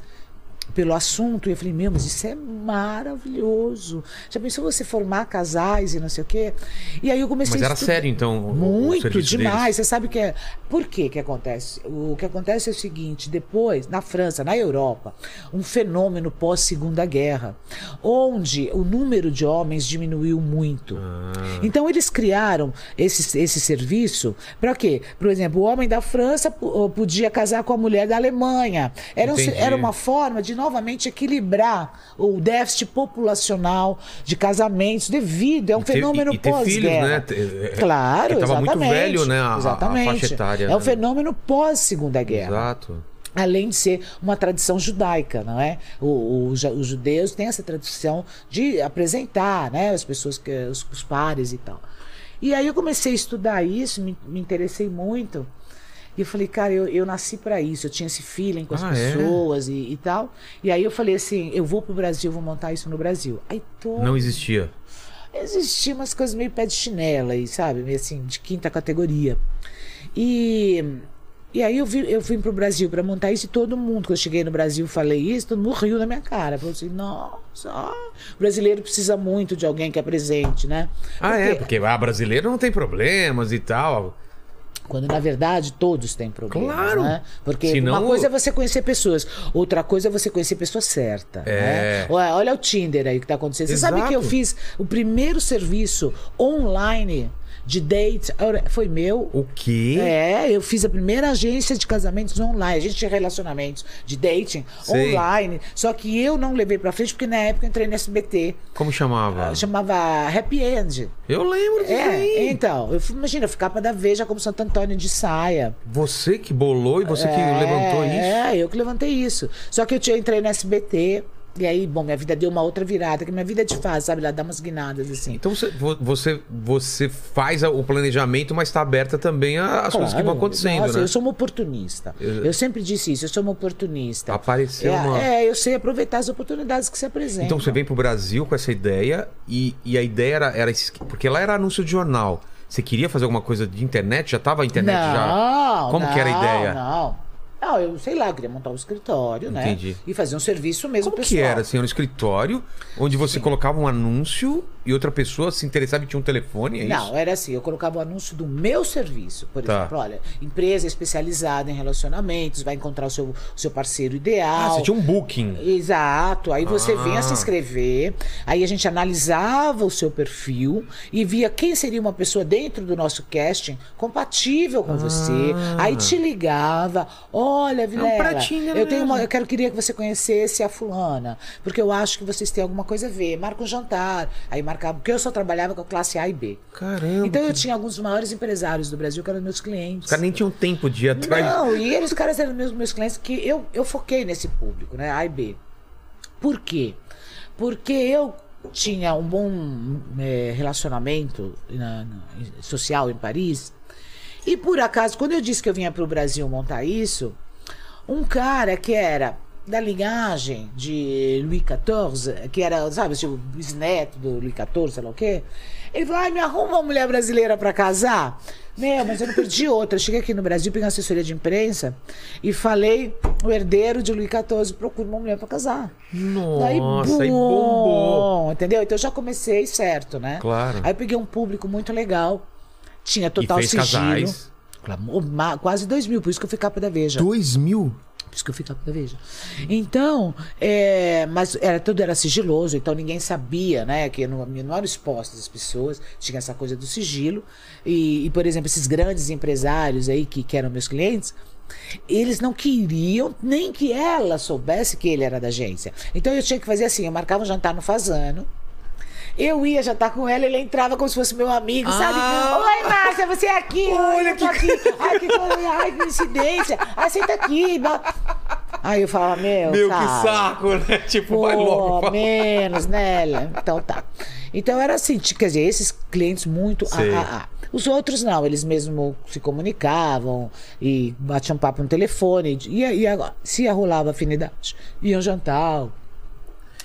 pelo assunto. E eu falei, meu, mas isso é maravilhoso. Já pensou você formar casais e não sei o quê? E aí eu comecei Mas a era sério, então, Muito demais. deles? Você sabe que é. Por que que acontece? O que acontece é o seguinte: depois, na França, na Europa, um fenômeno pós-segunda guerra, onde o número de homens diminuiu muito. Ah. Então eles criaram esse, esse serviço para quê? Por exemplo, o homem da França po- podia casar com a mulher da Alemanha. Era, um- era uma forma de novamente equilibrar o déficit populacional de casamentos devido é um E ter- fenômeno ter filhos, pós-guerra. né? É, Claro, porque tava muito exatamente. velho, né, a- a- a exatamente. faixa etária, É né? um fenômeno pós-segunda guerra. Exato. Além de ser uma tradição judaica, não é? O- o os judeus têm essa tradição de apresentar, né, as pessoas, os, os pares e tal. E aí eu comecei a estudar isso, me, me interessei muito. E eu falei, cara, eu, eu nasci para isso, eu tinha esse feeling com as Ah, é? pessoas e, e tal. E aí eu falei assim, eu vou pro Brasil, vou montar isso no Brasil. Aí todo Não existia. existia umas coisas meio pé de chinela aí, sabe? Meio assim, de quinta categoria. E, e aí eu, vi, eu vim pro Brasil para montar isso e todo mundo, quando eu cheguei no Brasil falei isso, todo mundo riu na minha cara. Falou assim, nossa, ah, o brasileiro precisa muito de alguém que apresente, né? Ah, é, porque ah, brasileiro não tem problemas e tal. Quando na verdade todos têm problemas, Claro. né? Porque Senão- uma coisa é você conhecer pessoas, outra coisa é você conhecer a pessoa certa. É. Né? Olha, olha o Tinder aí que tá acontecendo. Você Exato. sabe que eu fiz o primeiro serviço online de date foi meu. O quê? É, eu fiz a primeira agência de casamentos online, agência de relacionamentos, de dating Sei. online. Só que eu não levei pra frente porque na época eu entrei no SBT. Como chamava? Chamava Happy End. Eu lembro disso É, aí. então, eu, imagina, eu ficar pra da Veja como Santo Antônio de saia. Você que bolou e você que É, levantou isso. É, eu que levantei isso. Só que eu tinha, entrei no SBT, e aí, bom, minha vida deu uma outra virada, que minha vida é de fase, sabe? Ela dá umas guinadas assim. Então você, vo- você, você faz o planejamento, mas está aberta também às coisas que vão Claro. acontecendo, Nossa, né? eu sou uma oportunista. Eu sempre disse isso, eu sou uma oportunista. Apareceu é, uma- É, eu sei aproveitar as oportunidades que se apresentam. Então você vem pro Brasil com essa ideia e, e a ideia era, era porque lá era anúncio de jornal. Você queria fazer alguma coisa de internet? Já tava a internet já? não, Como que era a não, ideia? Não, não, eu sei lá, eu queria montar um escritório, né? Entendi. E fazer um serviço mesmo Como pessoal. que era, assim, era um escritório onde você colocava um anúncio e outra pessoa se interessava e tinha um telefone, é isso? Não, era assim, eu colocava o anúncio do meu serviço. Por Tá. exemplo, olha, empresa especializada em relacionamentos, vai encontrar o seu, seu parceiro ideal. Ah, você tinha um booking. Exato. Aí você Ah. vinha se inscrever, aí a gente analisava o seu perfil e via quem seria uma pessoa dentro do nosso casting compatível com você. Aí te ligava, olha, Vilela, pratinho eu tenho uma, eu quero queria que você conhecesse a fulana, porque eu acho que vocês têm alguma coisa a ver. Marca um jantar. Aí marcava, porque eu só trabalhava com a classe A e B. Caramba. Então eu tinha alguns dos maiores empresários do Brasil que eram meus clientes. Os caras nem tinham tempo de ir atrás. Não, e eles, os caras eram meus, meus clientes que eu, eu foquei nesse público, né? A e B. Por quê? Porque eu tinha um bom eh, relacionamento na- na- social em Paris. E por acaso, quando eu disse que eu vinha para o Brasil montar isso, um cara que era da linhagem de Louis XIV, que era, sabe, o bisneto do Louis XIV, sei lá o quê, ele falou: ai, me arruma uma mulher brasileira para casar. Meu, mas eu não perdi outra. Eu cheguei aqui no Brasil, peguei uma assessoria de imprensa e falei: o herdeiro de Louis XIV procura uma mulher para casar. Nossa, aí bombou. Entendeu? Então eu já comecei certo, né? Claro. Aí eu peguei um público muito legal, tinha total fez sigilo. casais. Quase dois mil, por isso que eu fui capa da Veja. Dois mil? Por isso que eu fui capa da Veja. Então, é, mas era, tudo era sigiloso, então ninguém sabia, né? Que não, não eram expostas as pessoas, tinha essa coisa do sigilo. E, e, por exemplo, esses grandes empresários aí que, que eram meus clientes, eles não queriam nem que ela soubesse que ele era da agência. Então eu tinha que fazer assim, eu marcava um jantar no Fazano. Eu ia jantar com ela, ele entrava como se fosse meu amigo, sabe? Ah. Oi, Márcia, você é aqui? Olha, eu tô aqui. Ai, que ai, que coincidência. Ai, senta aqui. Aí eu falava, meu, Meu, que sabe? saco, né? Tipo, vai logo. Pô, menos, né? Então tá. Então era assim, quer dizer, esses clientes muito. Sei. Os outros não, eles mesmo se comunicavam e batiam papo no telefone. E, e agora, se rolava afinidade, iam jantar.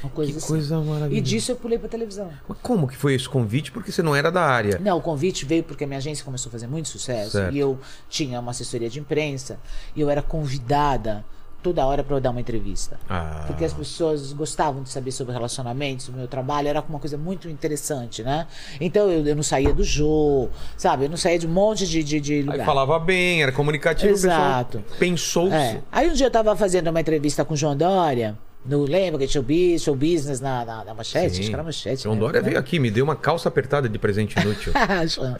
Uma coisa Que assim. coisa maravilhosa. E disso eu pulei pra televisão. Mas como que foi esse convite? Porque você não era da área. Não, o convite veio porque a minha agência começou a fazer muito sucesso Certo. e eu tinha uma assessoria de imprensa e eu era convidada toda hora para eu dar uma entrevista. Ah. Porque as pessoas gostavam de saber sobre relacionamentos, o meu trabalho era uma coisa muito interessante, né? Então eu, eu não saía do jogo, sabe? Eu não saía de um monte de, de, de Aí lugar. falava bem, era comunicativo. Exato. Pensou. É. Aí um dia eu tava fazendo uma entrevista com o João Dória, no lembra que tinha o bis- show business na, na, na manchete? Acho que era manchete. João né? Dória veio aqui, me deu uma calça apertada de presente inútil. João,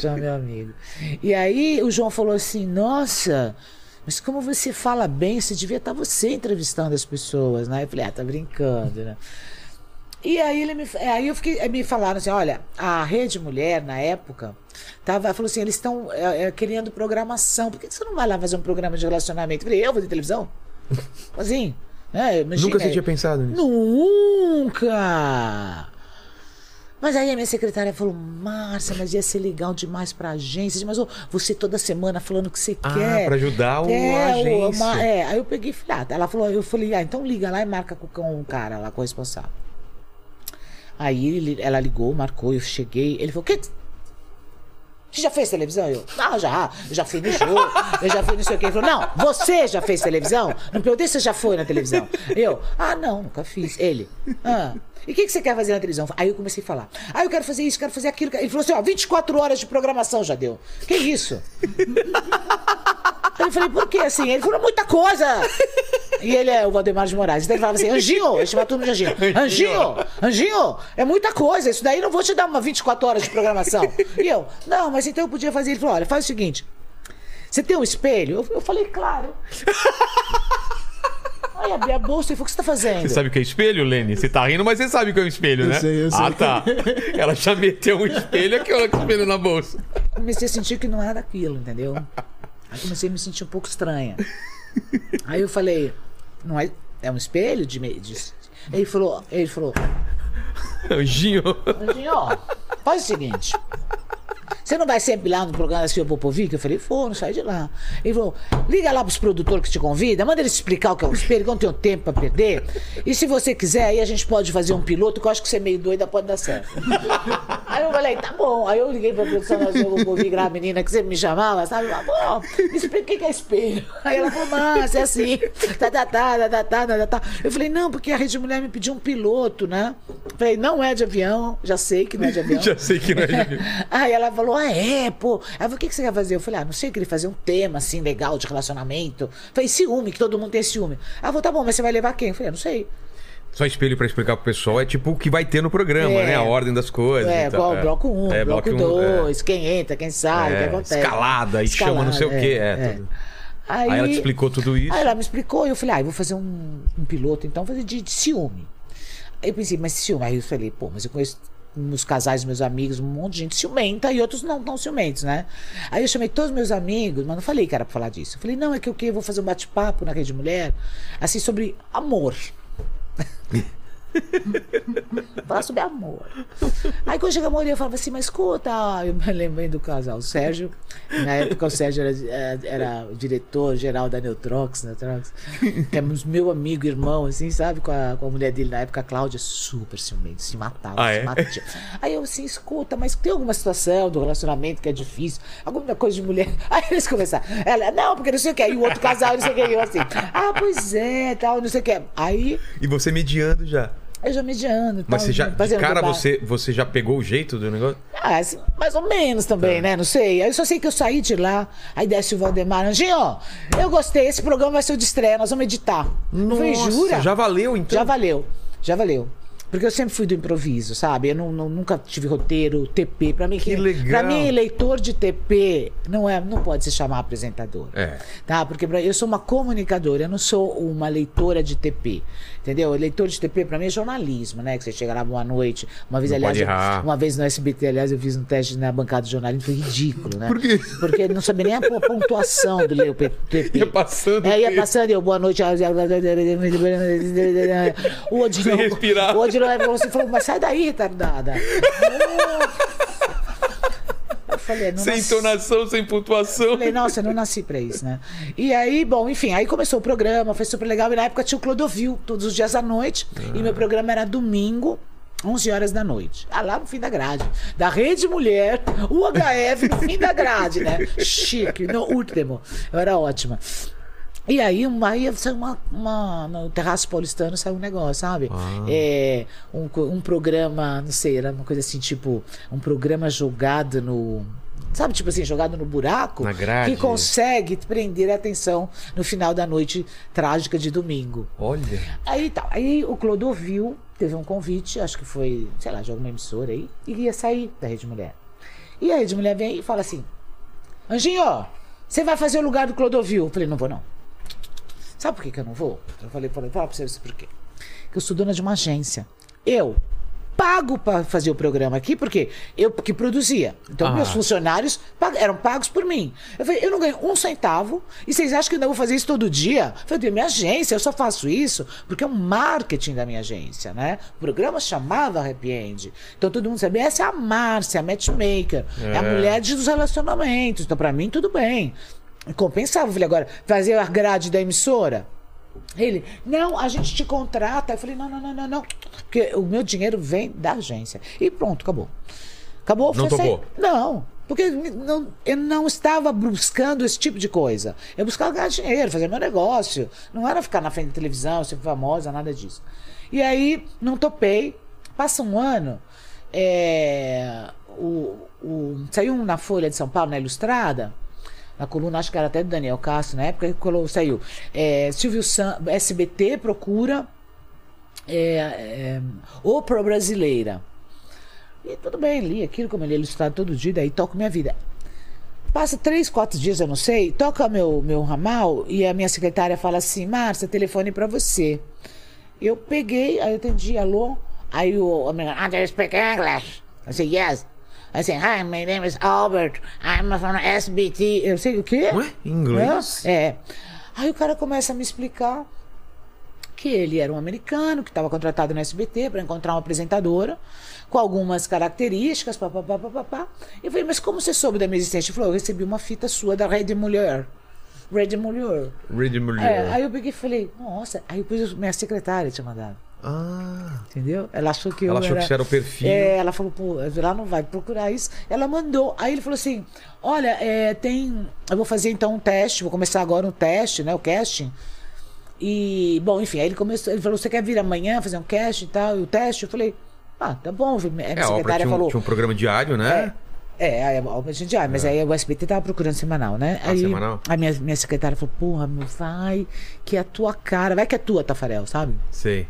João, meu amigo. E aí o João falou assim: Nossa, mas como você fala bem, você devia estar você entrevistando as pessoas, né? Eu falei: Ah, tá brincando, né? E aí, ele me, aí eu fiquei, me falaram assim: olha, a Rede Mulher, na época, tava, falou assim: eles estão é, é, criando programação. Por que você não vai lá fazer um programa de relacionamento? Eu falei: eu vou de televisão? Assim, né? Imagina, Nunca você tinha pensado nisso? Nunca! Mas aí a minha secretária falou, Márcia, mas ia ser legal demais pra agência. Mas ô, você toda semana falando o que você Ah, quer. pra ajudar o- é, o- agência. uma- é, aí eu peguei e falei, ah, ela falou, eu falei, ah, então liga lá e marca com, o cara lá, com o responsável. Aí ele- ela ligou, marcou, eu cheguei, ele falou, que você já fez televisão? Eu, ah, já, eu já fui no jogo, eu já fui não sei o quê. Ele falou, não, você já fez televisão? Não perguntei se você já foi na televisão. Eu, ah, não, nunca fiz. Ele, ah, e o que, que você quer fazer na televisão? Aí eu comecei a falar, ah, eu quero fazer isso, quero fazer aquilo. Ele falou assim, ó, 24 horas de programação já deu. Que isso? Eu falei, por que assim? Ele falou, muita coisa. E ele é o Valdemar de Moraes. Então ele falava assim, Anjinho, ele chamava tudo de Anjinho. Anjinho, Anjinho, é muita coisa. Isso daí não vou te dar uma 24 horas de programação. E eu, não, mas então eu podia fazer. Ele falou, olha, faz o seguinte. Você tem um espelho? Eu, eu falei, claro. Aí abri a bolsa e falou, o que você tá fazendo? Você sabe o que é espelho, Lene? Você tá rindo, mas você sabe o que é um espelho, Eu né? sei, eu sei. Ah, tá. Ela já meteu um espelho aqui, olha que espelho na bolsa. comecei a sentir que não era aquilo, entendeu? Aí comecei a me sentir um pouco estranha. Aí eu falei, não é, é um espelho de, de ele falou, ele falou, Anjinho. Anjinho, faz o seguinte. Você não vai sempre lá no programa da Silvia Popovic? Eu falei, vou, não sai de lá. Ele falou, liga lá pros produtores que te convidam, manda eles explicar o que é o espelho, que eu não tenho tempo pra perder. E se você quiser, aí a gente pode fazer um piloto, que eu acho que você é meio doida, pode dar certo. aí eu falei, tá bom. Aí eu liguei pra produção da Silvia Popovic, a menina que sempre me chamava, sabe? Falou, me explica o que é espelho. Aí ela falou, massa, é assim. Tá, tá, tá, tá, tá, tá, tá, tá. Eu falei, não, porque a Rede Mulher me pediu um piloto, né? Eu falei, não é de avião, já sei que não é de avião. Já sei que não é de... Aí ela falou, ah, é, pô. Aí o que, que você quer fazer? Eu falei, ah, não sei, eu queria fazer um tema, assim, legal de relacionamento. Eu falei, ciúme, que todo mundo tem ciúme. Ela falou, tá bom, mas você vai levar quem? Eu falei, ah, não sei. Só espelho pra explicar pro pessoal é tipo o que vai ter no programa, É. né? A ordem das coisas. É, e tal. igual bloco 1, um, É, bloco um, 2, quem entra, quem sai, o É, que acontece. escalada, e chama não sei o quê, é. Aí, Aí ela te explicou tudo isso. Aí ela me explicou e eu falei, ah, eu vou fazer um, um piloto, então, fazer de, de ciúme. Aí eu pensei, mas ciúme? Aí eu falei, pô, mas eu conheço nos casais, meus amigos, um monte de gente ciumenta e outros não tão ciumentos, né? Aí eu chamei todos os meus amigos, mas não falei que era pra falar disso. Eu falei, não, é que o quê? Eu vou fazer um bate-papo na Rede Mulher, assim, sobre amor. Falar sobre amor. Aí quando chega a mulher, eu falava assim, mas escuta, eu me lembrei do casal. O Sérgio, na época o Sérgio era, era, era o diretor geral da Neutrox, Neutrox, que é meu amigo, irmão, assim, sabe? Com a, com a mulher dele na época, a Cláudia, super ciumento, se matava, Ah, se é? matia. Aí eu assim, escuta, mas tem alguma situação do relacionamento que é difícil, alguma coisa de mulher. Aí eles começaram, ela, não, porque não sei o que, e o outro casal, não sei o que, e eu assim, ah, pois é, tal, não sei o que. Aí E você mediando já. Eu já mediando. Mas tal, você já, de cara, você, você já pegou o jeito do negócio? Ah, assim, mais ou menos Tá. também, né? Não sei. Aí eu só sei que eu saí de lá, aí desce o Valdemar. Anjinho, eu gostei, esse programa vai ser o de estreia, nós vamos editar. falei, Nossa, jura? Já valeu, então? Já valeu, já valeu. Porque eu sempre fui do improviso, sabe? Eu não, não- nunca tive roteiro, TP. Pra mim, Que legal. Pra mim, eleitor de TP não, é, não pode se chamar apresentador. É. Tá? Porque pra- eu sou uma comunicadora, eu não sou uma leitora de TP. Entendeu? Leitor de TP pra mim é jornalismo, né? Que você chega lá, boa noite. Uma vez, Não aliás, eu- uma vez no SBT, aliás, eu fiz um teste na bancada de jornalismo, foi ridículo, né? Por quê? Porque não sabia nem a po- pontuação do ler o P- TP. Ia passando É, ia passando, eu, boa noite. O respirar. o Odilon falou assim, falou, mas sai daí, retardada. Eu falei, não Sem nasci- entonação, sem pontuação. Falei, nossa, eu não nasci pra isso, né? E aí, bom, enfim, aí começou o programa, foi super legal. E na época tinha o Clodovil, todos os dias à noite. E meu programa era domingo. 11 horas da noite. Ah, lá no fim da grade. Da Rede Mulher, UHF no fim da grade, né? Chique, no último. Eu era ótima. E aí, aí saiu uma, uma- no Terraço Paulistano saiu um negócio, sabe? É, um, um programa, não sei, era uma coisa assim, tipo, um programa jogado no. Sabe, tipo assim, jogado no buraco? Na grade. Que consegue prender a atenção no final da noite trágica de domingo. Olha. Aí tá. Aí o Clodovil teve um convite, acho que foi, sei lá, de alguma emissora aí, e ia sair da Rede Mulher. E a Rede Mulher vem e fala assim: Anjinho, você vai fazer o lugar do Clodovil? Eu falei, não vou não. Sabe por que, que eu não vou? Eu falei, falei, fala pra você por quê. Que eu sou dona de uma agência. Eu pago para fazer o programa aqui, porque eu que produzia. Então, Ah. meus funcionários pag- eram pagos por mim. Eu falei, eu não ganho um centavo, e vocês acham que eu ainda vou fazer isso todo dia? Eu falei, minha agência, eu só faço isso porque é o marketing da minha agência, né? O programa chamava Happy End. Então todo mundo sabia, essa é a Márcia, a matchmaker, é, a É. mulher de- dos relacionamentos. Então, pra mim, tudo bem. Compensava, eu falei, agora, fazer a grade da emissora? Ele, não, a gente te contrata. Eu falei, não, não, não, não, não. Porque o meu dinheiro vem da agência. E pronto, acabou. Acabou. Não topou? Não. Porque não, eu não estava buscando esse tipo de coisa. Eu buscava ganhar dinheiro, fazer meu negócio. Não era ficar na frente da televisão, ser famosa, nada disso. E aí, não topei. Passa um ano, é, o, o- saiu na Folha de São Paulo, na Ilustrada, na coluna, acho que era até do Daniel Castro, na época, que saiu. É, Silvio SBT procura é, é, brasileira. E tudo bem, li aquilo, como ele é ilustrado todo dia, daí toco minha vida. Passa três, quatro dias, eu não sei, toca meu, meu ramal e a minha secretária fala assim, Márcia, telefone pra você. Eu peguei, aí eu atendi, alô? Aí o americano, ah, do you speak English? I said, yes. I said, hi, my name is Albert, I'm from SBT. Eu sei o quê? Ué? Inglês? É. é. Aí o cara começa a me explicar que ele era um americano que estava contratado no SBT para encontrar uma apresentadora com algumas características, papapá, papapá. E eu falei, mas como você soube da minha existência? Ele falou, eu recebi uma fita sua da Rede Mulher. Rede Mulher. Rede É, Mulher. aí eu peguei e falei, nossa. Aí depois minha secretária tinha mandado. Ah. Entendeu? Ela achou que eu Ela achou era... que você era o perfil. É, ela falou, pô, lá não vai procurar isso. Ela mandou. Aí ele falou assim: olha, é, tem. Eu vou fazer então um teste, vou começar agora um teste, né? O casting. E, bom, enfim, aí ele começou, ele falou: você quer vir amanhã fazer um casting e tal? E o teste? Eu falei, ah, tá bom. A minha É, a Oprah secretária tinha um, falou. tinha um programa diário, né? É, aí a gente, ah, mas aí o SBT tava procurando semanal, né? Ah, aí semanal? a minha, minha secretária falou, porra, meu, vai, que é a tua cara, vai que é tua, Tafarel, sabe? Sei.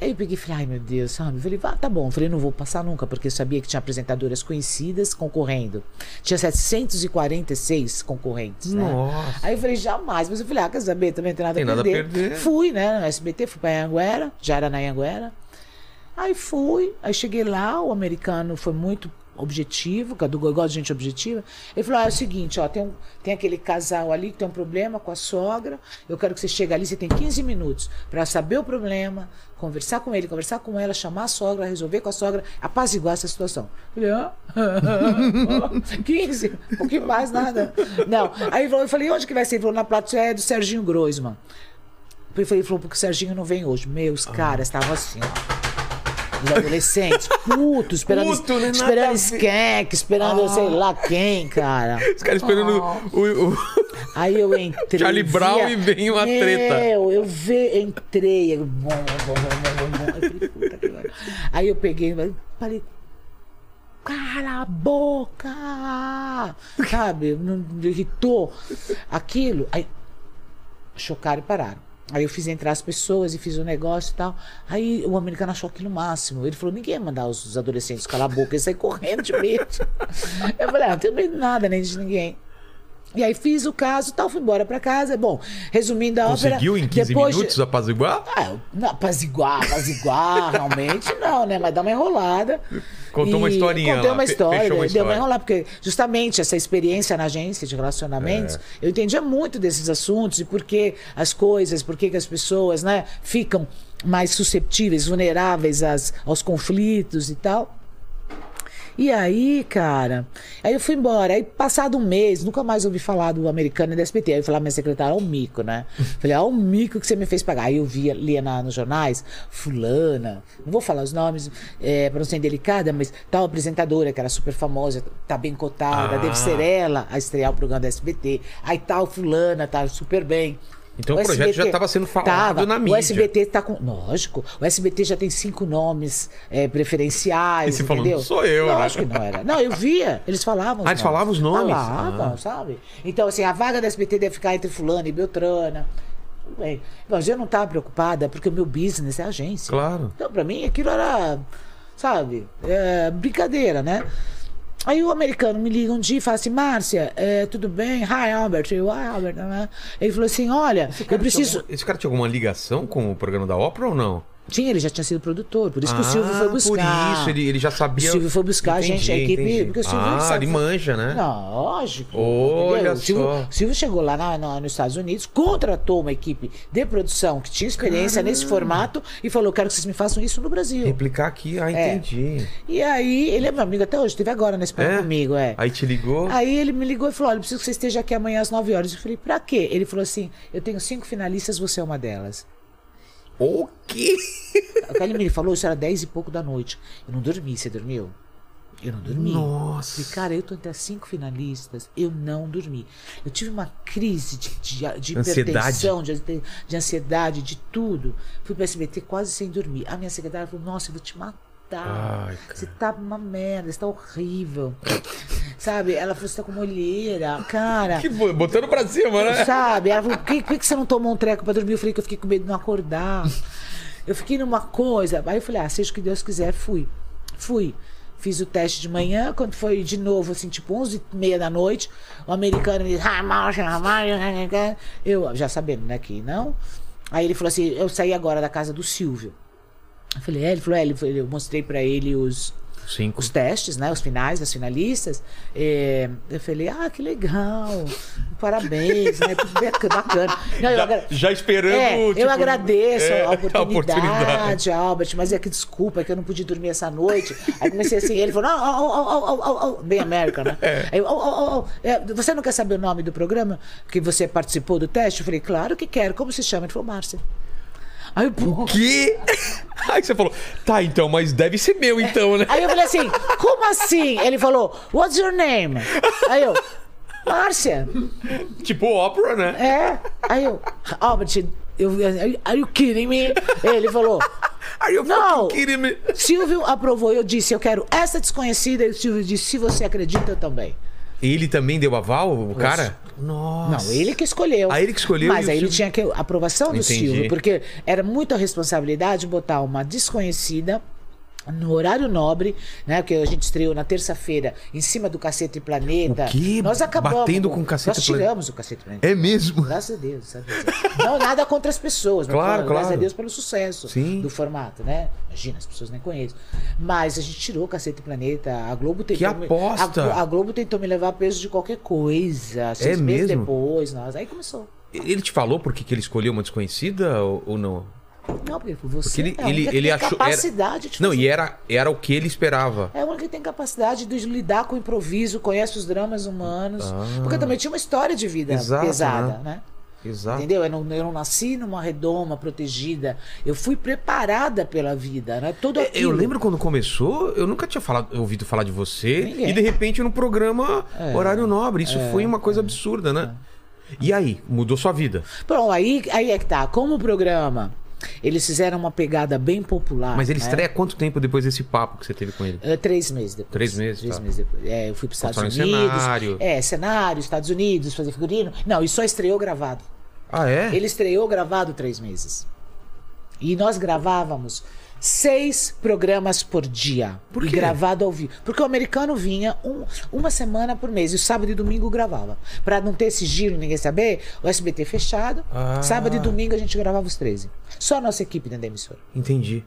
Aí eu peguei e falei, ai meu Deus, sabe? Falei, ah, tá bom. Falei, não vou passar nunca, porque eu sabia que tinha apresentadoras conhecidas concorrendo. Tinha 746 concorrentes, né? Nossa. Aí eu falei, jamais. Mas eu falei, ah, quer saber? Também não tem nada, Tem a, nada a perder. perder. Fui, né? No SBT, fui pra Anhanguera, já era na Anhanguera. Aí fui, aí cheguei lá, o americano foi muito objetivo, que é do gosto de gente objetiva. Ele falou: ah, é o seguinte, ó, tem, um, tem aquele casal ali que tem um problema com a sogra. Eu quero que você chegue ali, você tem 15 minutos para saber o problema, conversar com ele, conversar com ela, chamar a sogra, resolver com a sogra, apaziguar essa situação. Eu falei, hã? 15? Um pouquinho mais, nada. Não. Aí eu falei, onde que vai ser? Ele falou, na plateia do Serginho Groisman. Ele falou, ele falou, porque o Serginho não vem hoje. Meus caras estavam assim, ó. Os adolescentes, putos, esperando, Puto, né? Esperando ver. skunk, esperando sei lá quem, cara. Os caras esperando o, o- Aí eu entrei. Charlie Brown e vem uma treta. Meu, eu ve, entrei. eu- bom, bom, bom, bom, bom, bom. Aí eu peguei, falei. Cala a boca! Sabe? Irritou aquilo. Aí chocaram e pararam. Aí eu fiz entrar as pessoas e fiz o um negócio e tal. Aí o americano achou aquilo máximo. Ele falou: ninguém ia mandar os, os adolescentes calar a boca, eles saem correndo de medo. eu falei: ah, não tenho medo de nada, nem de ninguém. E aí fiz o caso tal, fui embora pra casa. Bom, resumindo a Conseguiu ópera. em 15 depois de- minutos apaziguar? ah, não, apaziguar, apaziguar, realmente não, né? Mas dá uma enrolada. Contou uma E historinha Contei lá, uma história, fechou uma deu uma história. enrolada, porque justamente essa experiência na agência de relacionamentos, É. eu entendia muito desses assuntos e por que as coisas, por que que as pessoas, né, ficam mais susceptíveis, vulneráveis às, aos conflitos e tal. E aí, cara, aí eu fui embora. Aí, passado um mês, nunca mais ouvi falar do americano e da SBT. Aí eu falei, ah, minha secretária, ó o mico, né? Falei, ó o mico que você me fez pagar. Aí eu via, lia na, nos jornais, fulana, não vou falar os nomes, é, pra não ser indelicada, mas tal apresentadora que era super famosa, tá bem cotada, Ah. deve ser ela a estrear o programa da SBT. Aí tal fulana, tá super bem. Então o projeto já tava sendo falado Tava. na O mídia. SBT tá com. Lógico, o SBT já tem cinco nomes é, preferenciais. E falou, entendeu? "Não sou eu", né? Lógico que não era. Não, eu via. Eles falavam. Ah, eles falavam os nomes? Falavam, Ah. sabe? Então, assim, a vaga da SBT deve ficar entre Fulano e Beltrana. Tudo bem. Mas eu não estava preocupada, porque o meu business é agência. Claro. Então, pra mim, aquilo era, sabe, é, brincadeira, né? Aí o americano me liga um dia e fala assim, Márcia, é, tudo bem? Hi, Albert. Eu, hi, Albert. né? Ele falou assim, olha, eu preciso... Esse cara tinha alguma ligação com o programa da ópera ou não? Tinha, ele já tinha sido produtor, por isso que Ah, o Silvio foi buscar. Por isso, ele, ele já sabia. O Silvio foi buscar a gente, a equipe, entendi. porque o Silvio ah, sabe- ele manja, né? Não, lógico. Olha? O Silvio, só. o Silvio chegou lá na- na- nos Estados Unidos, contratou uma equipe de produção que tinha experiência nesse formato e falou: quero que vocês me façam isso no Brasil. Replicar aqui, ah, É. entendi. E aí, ele é meu amigo até hoje, esteve agora nesse programa É? comigo, é. Aí te ligou. Aí ele me ligou e falou: Olha, preciso que você esteja aqui amanhã às 9 horas. Eu falei: Pra quê? Ele falou assim: Eu tenho cinco finalistas, você é uma delas. O quê? Ele me falou: Isso era 10 e pouco da noite. Eu não dormi, você dormiu? Eu não dormi. Nossa. Falei, cara, eu tô entre as cinco finalistas, eu não dormi. Eu tive uma crise de, de, de Ansiedade. hipertensão, de, de ansiedade, de tudo. Fui pra SBT quase sem dormir. A minha secretária falou: Nossa, eu vou te matar. Ai, cara. você tá uma merda, você tá horrível. Sabe? Ela falou: Você tá com uma olheira. Cara. Que bo- botando pra cima, né? Sabe? Ela falou, por que, por que você não tomou um treco pra dormir? Eu falei que eu fiquei com medo de não acordar. Eu fiquei numa coisa. Aí eu falei, ah, seja o que Deus quiser, fui. Fui. Fiz o teste de manhã, quando foi de novo, assim, tipo 11 e meia da noite, o americano me disse, "Ah, Marcia, ah, Marcia", eu já sabendo, né, que não. Aí ele falou assim, eu saí agora da casa do Silvio. Eu falei, é, ele falou, é, ele eu mostrei pra ele os, Cinco. os testes, né? Os finais das finalistas. É, eu falei, ah, que legal. Parabéns, né? Bem- bacana. Não, eu Já, agra- já esperando. é, eu tipo, agradeço é, a, oportunidade, Albert, mas é que desculpa, é que eu não pude dormir essa noite. Aí comecei assim, ele falou, não, oh, oh, oh, bem América, né? É. Aí eu, é, você não quer saber o nome do programa que você participou do teste? Eu falei, claro que quero. Como se chama? Ele falou, Márcia. Aí eu, pô, Que? Aí você falou, tá, então, mas deve ser meu, então, né? Aí eu falei assim, como assim? Ele falou, what's your name? Aí eu, Márcia. Tipo ópera, né? É. Aí eu, Albert, eu, are you kidding me? Ele falou, Are you Não. kidding me? Silvio aprovou. Eu disse, eu quero essa desconhecida. E o Silvio disse, se você acredita, eu também. Ele também deu aval, o cara? Nossa. Não, ele que escolheu. Ah, ele que escolheu Mas aí ele Silvio- tinha que a aprovação do Entendi. Silvio, porque era muita responsabilidade botar uma desconhecida no horário nobre, né? Porque a gente estreou na terça-feira em cima do Cacete Planeta. O quê? Nós acabamos Batendo com o Cacete Nós Planeta? tiramos o Cacete Planeta. É mesmo? Graças a Deus, sabe? Não, nada contra as pessoas, mas Claro, falando, graças claro. a Deus pelo sucesso Sim. do formato, né? Imagina, as pessoas nem conhecem. Mas a gente tirou o Cacete Planeta, a Globo tentou. Que me- aposta! A, a Globo tentou me levar preso de qualquer coisa. Seis É meses mesmo? depois, nós. Aí começou. Ele te falou por que que ele escolheu uma desconhecida ou, ou não? Não, porque você Porque ele, é ele, ele tem achou. capacidade de Não, e era, era o que ele esperava. É a única que tem capacidade de lidar com o improviso, conhece os dramas humanos. Ah. Porque eu também tinha uma história de vida Exato, pesada, né? né? Exato. Entendeu? Eu não, eu não nasci numa redoma protegida. Eu fui preparada pela vida, né? Tudo É, aquilo. Eu lembro quando começou, eu nunca tinha falado, ouvido falar de você. Ninguém. E de repente no programa Horário Nobre. Isso foi uma coisa absurda, né? E aí, mudou sua vida. Bom, aí, aí é que tá. Como o programa, eles fizeram uma pegada bem popular. Mas ele né? estreia quanto tempo depois desse papo que você teve com ele? É, três meses depois. Três meses, Três tá. meses depois. É, eu fui para os Estados Unidos. cenário. É, cenário, Estados Unidos, fazer figurino. Não, e só estreou gravado. Ah, é? Ele estreou gravado três meses. E nós gravávamos seis programas por dia. Por e quê? gravado ao vivo. Porque o americano vinha um- uma semana por mês. E o sábado e domingo gravava. Pra não ter esse giro, ninguém saber, o SBT fechado. Ah. Sábado e domingo a gente gravava os 13. Só a nossa equipe dentro da emissora. Entendi.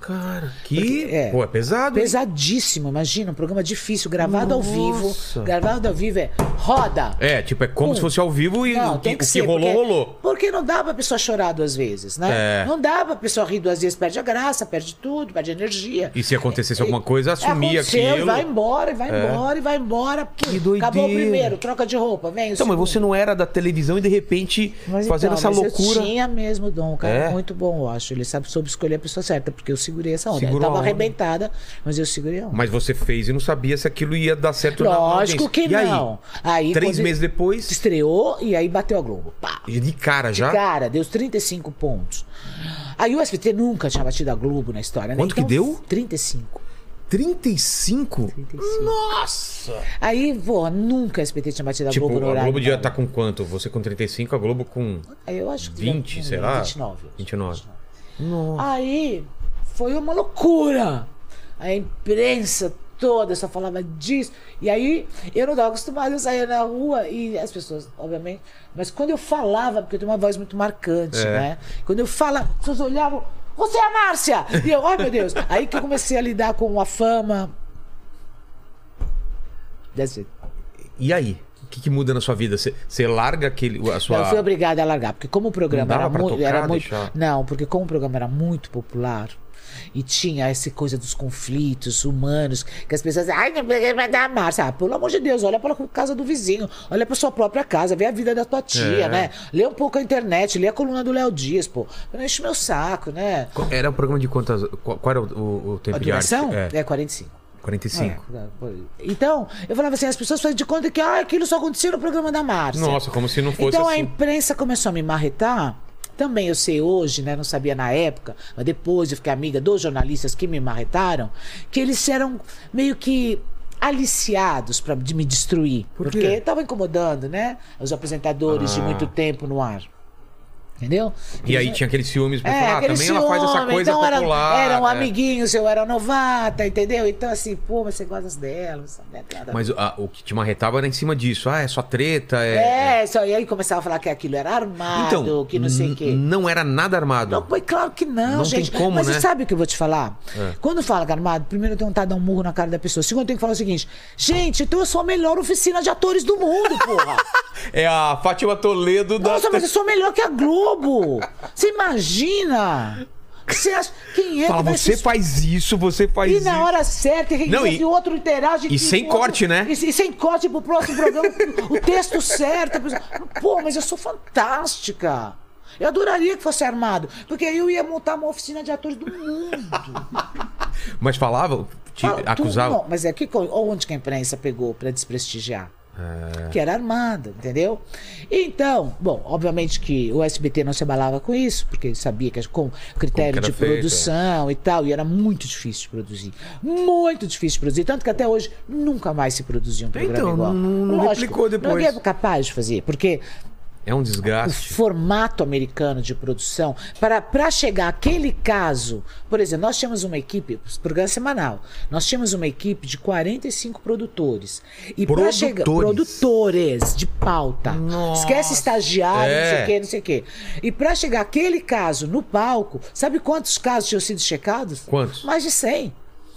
Cara, que. Porque, é. Pô, é pesado. hein? Pesadíssimo, imagina, um programa difícil, gravado ao vivo. Nossa. Gravado ao vivo é roda. É, tipo, é como Pum. se fosse ao vivo e Não, o que, tem o que que ser, rolou, porque, rolou. Porque não dá pra pessoa chorar duas vezes, né? É. Não dá pra pessoa rir duas vezes, perde a graça, perde tudo, perde a energia. E se acontecesse alguma coisa, É, assumia aquilo. É. vai embora, e vai embora, e vai embora. Pum, Que doideira. Acabou o primeiro, troca de roupa, vem Então, mas você não era da televisão e de repente Mas fazendo então, essa mas loucura. Eu tinha mesmo dom, cara. É? Muito bom, eu acho. Ele sabe, soube escolher a pessoa certa, porque eu segurei essa onda. Segurou eu tava a arrebentada, mas eu segurei a onda. Mas você fez e não sabia se aquilo ia dar certo na Lógico audiência. que e aí? não. Aí, Três quando- meses depois, Estreou e aí bateu a Globo. Pá. de cara já? Cara, deu os 35 pontos. Aí o SBT nunca tinha batido a Globo na história, né? Quanto que deu? 35. 35? 35. Nossa! Aí, pô, nunca o SBT tinha batido a Tipo, Globo no a horário. Globo devia estar com quanto? Você com 35, a Globo com. Aí eu acho que 20, não será? lembro, 29. eu acho. 29. 29. Aí foi uma loucura. A imprensa toda só falava disso. E aí eu não estava acostumada, eu saía na rua e as pessoas, obviamente. Mas quando eu falava, porque eu tenho uma voz muito marcante, É. né? Quando eu falava, as pessoas olhavam, você é a Márcia! E eu, ai meu Deus. Aí que eu comecei a lidar com a fama. Desse jeito. E aí? O que, que muda na sua vida? Você, larga aquele, a sua. Eu fui obrigada a largar, porque como o programa Não era tocar, era muito. deixar? Não, porque como o programa era muito popular e tinha essa coisa dos conflitos humanos, que as pessoas, ai, não vai dar Márcia. Ah, pelo amor de Deus, olha para a casa do vizinho, olha para sua própria casa, vê a vida da tua tia, É. né? Lê um pouco a internet, lê a coluna do Léo Dias, pô. Não enche meu saco, né? Era um programa de quantas. Qual, era o, o- tempo A de arte? É, é 45. 45. É, foi. Então, eu falava assim, as pessoas fazem de conta que ah, aquilo só acontecia no programa da Márcia. Nossa, como se não fosse Então a assim. imprensa começou a me marretar. Também eu sei hoje, né? Não sabia na época, mas depois eu fiquei amiga dos jornalistas que me marretaram, que eles eram meio que aliciados para me destruir. Por porque estava incomodando, né? Os apresentadores de Ah. muito tempo no ar. Entendeu? E aí tinha aqueles ciúmes É, falar, ah, também ela faz essa ciúme, coisa então eram, popular. eram é. amiguinhos, eu era novata, entendeu? Então, assim, pô, mas você gosta dela, sabe? Tem nada a Mas ah, o que te marretava era em cima disso. Ah, é só treta, é. É, só, e aí começava a falar que aquilo era armado, Então, que não sei o quê. não era nada armado. Não, mas claro que não, Não tem gente. como, Mas né? você sabe o que eu vou te falar? É. Quando fala que é armado, primeiro eu tenho vontade de dar um murro na cara da pessoa. Segundo, eu tenho que falar o seguinte: gente, então eu sou a melhor oficina de atores do mundo, porra. É a Fátima Toledo da. Nossa, mas eu sou melhor que a Globo. Você imagina? Você acha, quem é Fala, que você se faz isso, você faz E isso. na hora certa, e, Não, e, e- o outro interage. e sem outro- corte, né? E, e sem corte pro próximo programa, o texto certo. Pô, mas eu sou fantástica. Eu adoraria que fosse armado, porque aí eu ia montar uma oficina de atores do mundo. Mas falava, te tu- não, mas é que onde que a imprensa pegou pra desprestigiar? É. Que era armada, entendeu? Então, bom, obviamente que o SBT não se abalava com isso, porque ele sabia que com critério de feito, produção e tal, e era muito difícil de produzir. Muito difícil de produzir, tanto que até hoje nunca mais se produzia um programa Então, igual. não- não Lógico, replicou depois. Não é capaz de fazer, porque É um o desgaste. formato americano de produção para chegar àquele caso, por exemplo, nós tínhamos uma equipe, programa semanal, nós tínhamos uma equipe de 45 produtores e para chegar Produtores? de pauta, Nossa. esquece estagiário, não sei É. o que, não sei o que, e para chegar aquele caso no palco, sabe quantos casos tinham sido checados? Quantos? Mais de 100.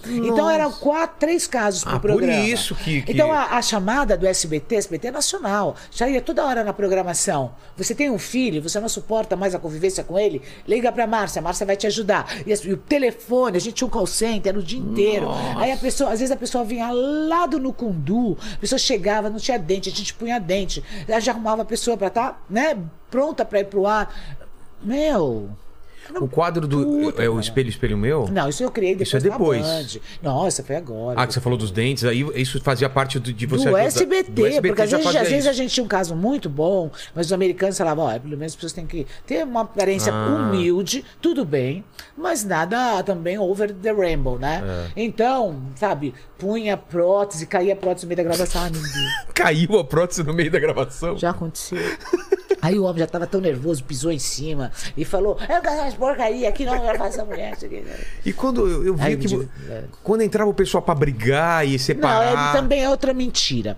Então eram quatro, três casos por Ah, por programa. isso que- que- Então a, a chamada do SBT, SBT é nacional, já ia toda hora na programação. Você tem um filho, você não suporta mais a convivência com ele, liga pra Márcia, a Márcia vai te ajudar. E, e o telefone, a gente tinha um call center o dia inteiro. Aí a pessoa, às vezes a pessoa vinha lá do Nucundu, a pessoa chegava, não tinha dente, a gente punha dente. Aí já arrumava a pessoa pra estar, né, pronta pra ir pro ar. Meu, O quadro do. Puta, é o cara. espelho, espelho meu? não, isso eu criei depois Isso é depois. Nossa, foi agora. Ah, que você falou dos dentes, aí isso fazia parte do, de você do SBT, do SBT porque às vezes, às vezes a gente tinha um caso muito bom, mas os americanos falavam, ó, pelo menos as pessoas têm que ter uma aparência Ah. humilde, tudo bem, mas nada também over the rainbow, né? É. Então, sabe, punha prótese, caía prótese no meio da gravação, ah, Caiu a prótese no meio da gravação. já aconteceu. Aí o homem já tava tão nervoso, pisou em cima e falou: Eu quero as porcaria aqui, não, eu quero fazer essa mulher. isso aqui." E quando eu, eu vi que. é. Quando entrava o pessoal pra brigar e Não, separar. é, também é outra mentira.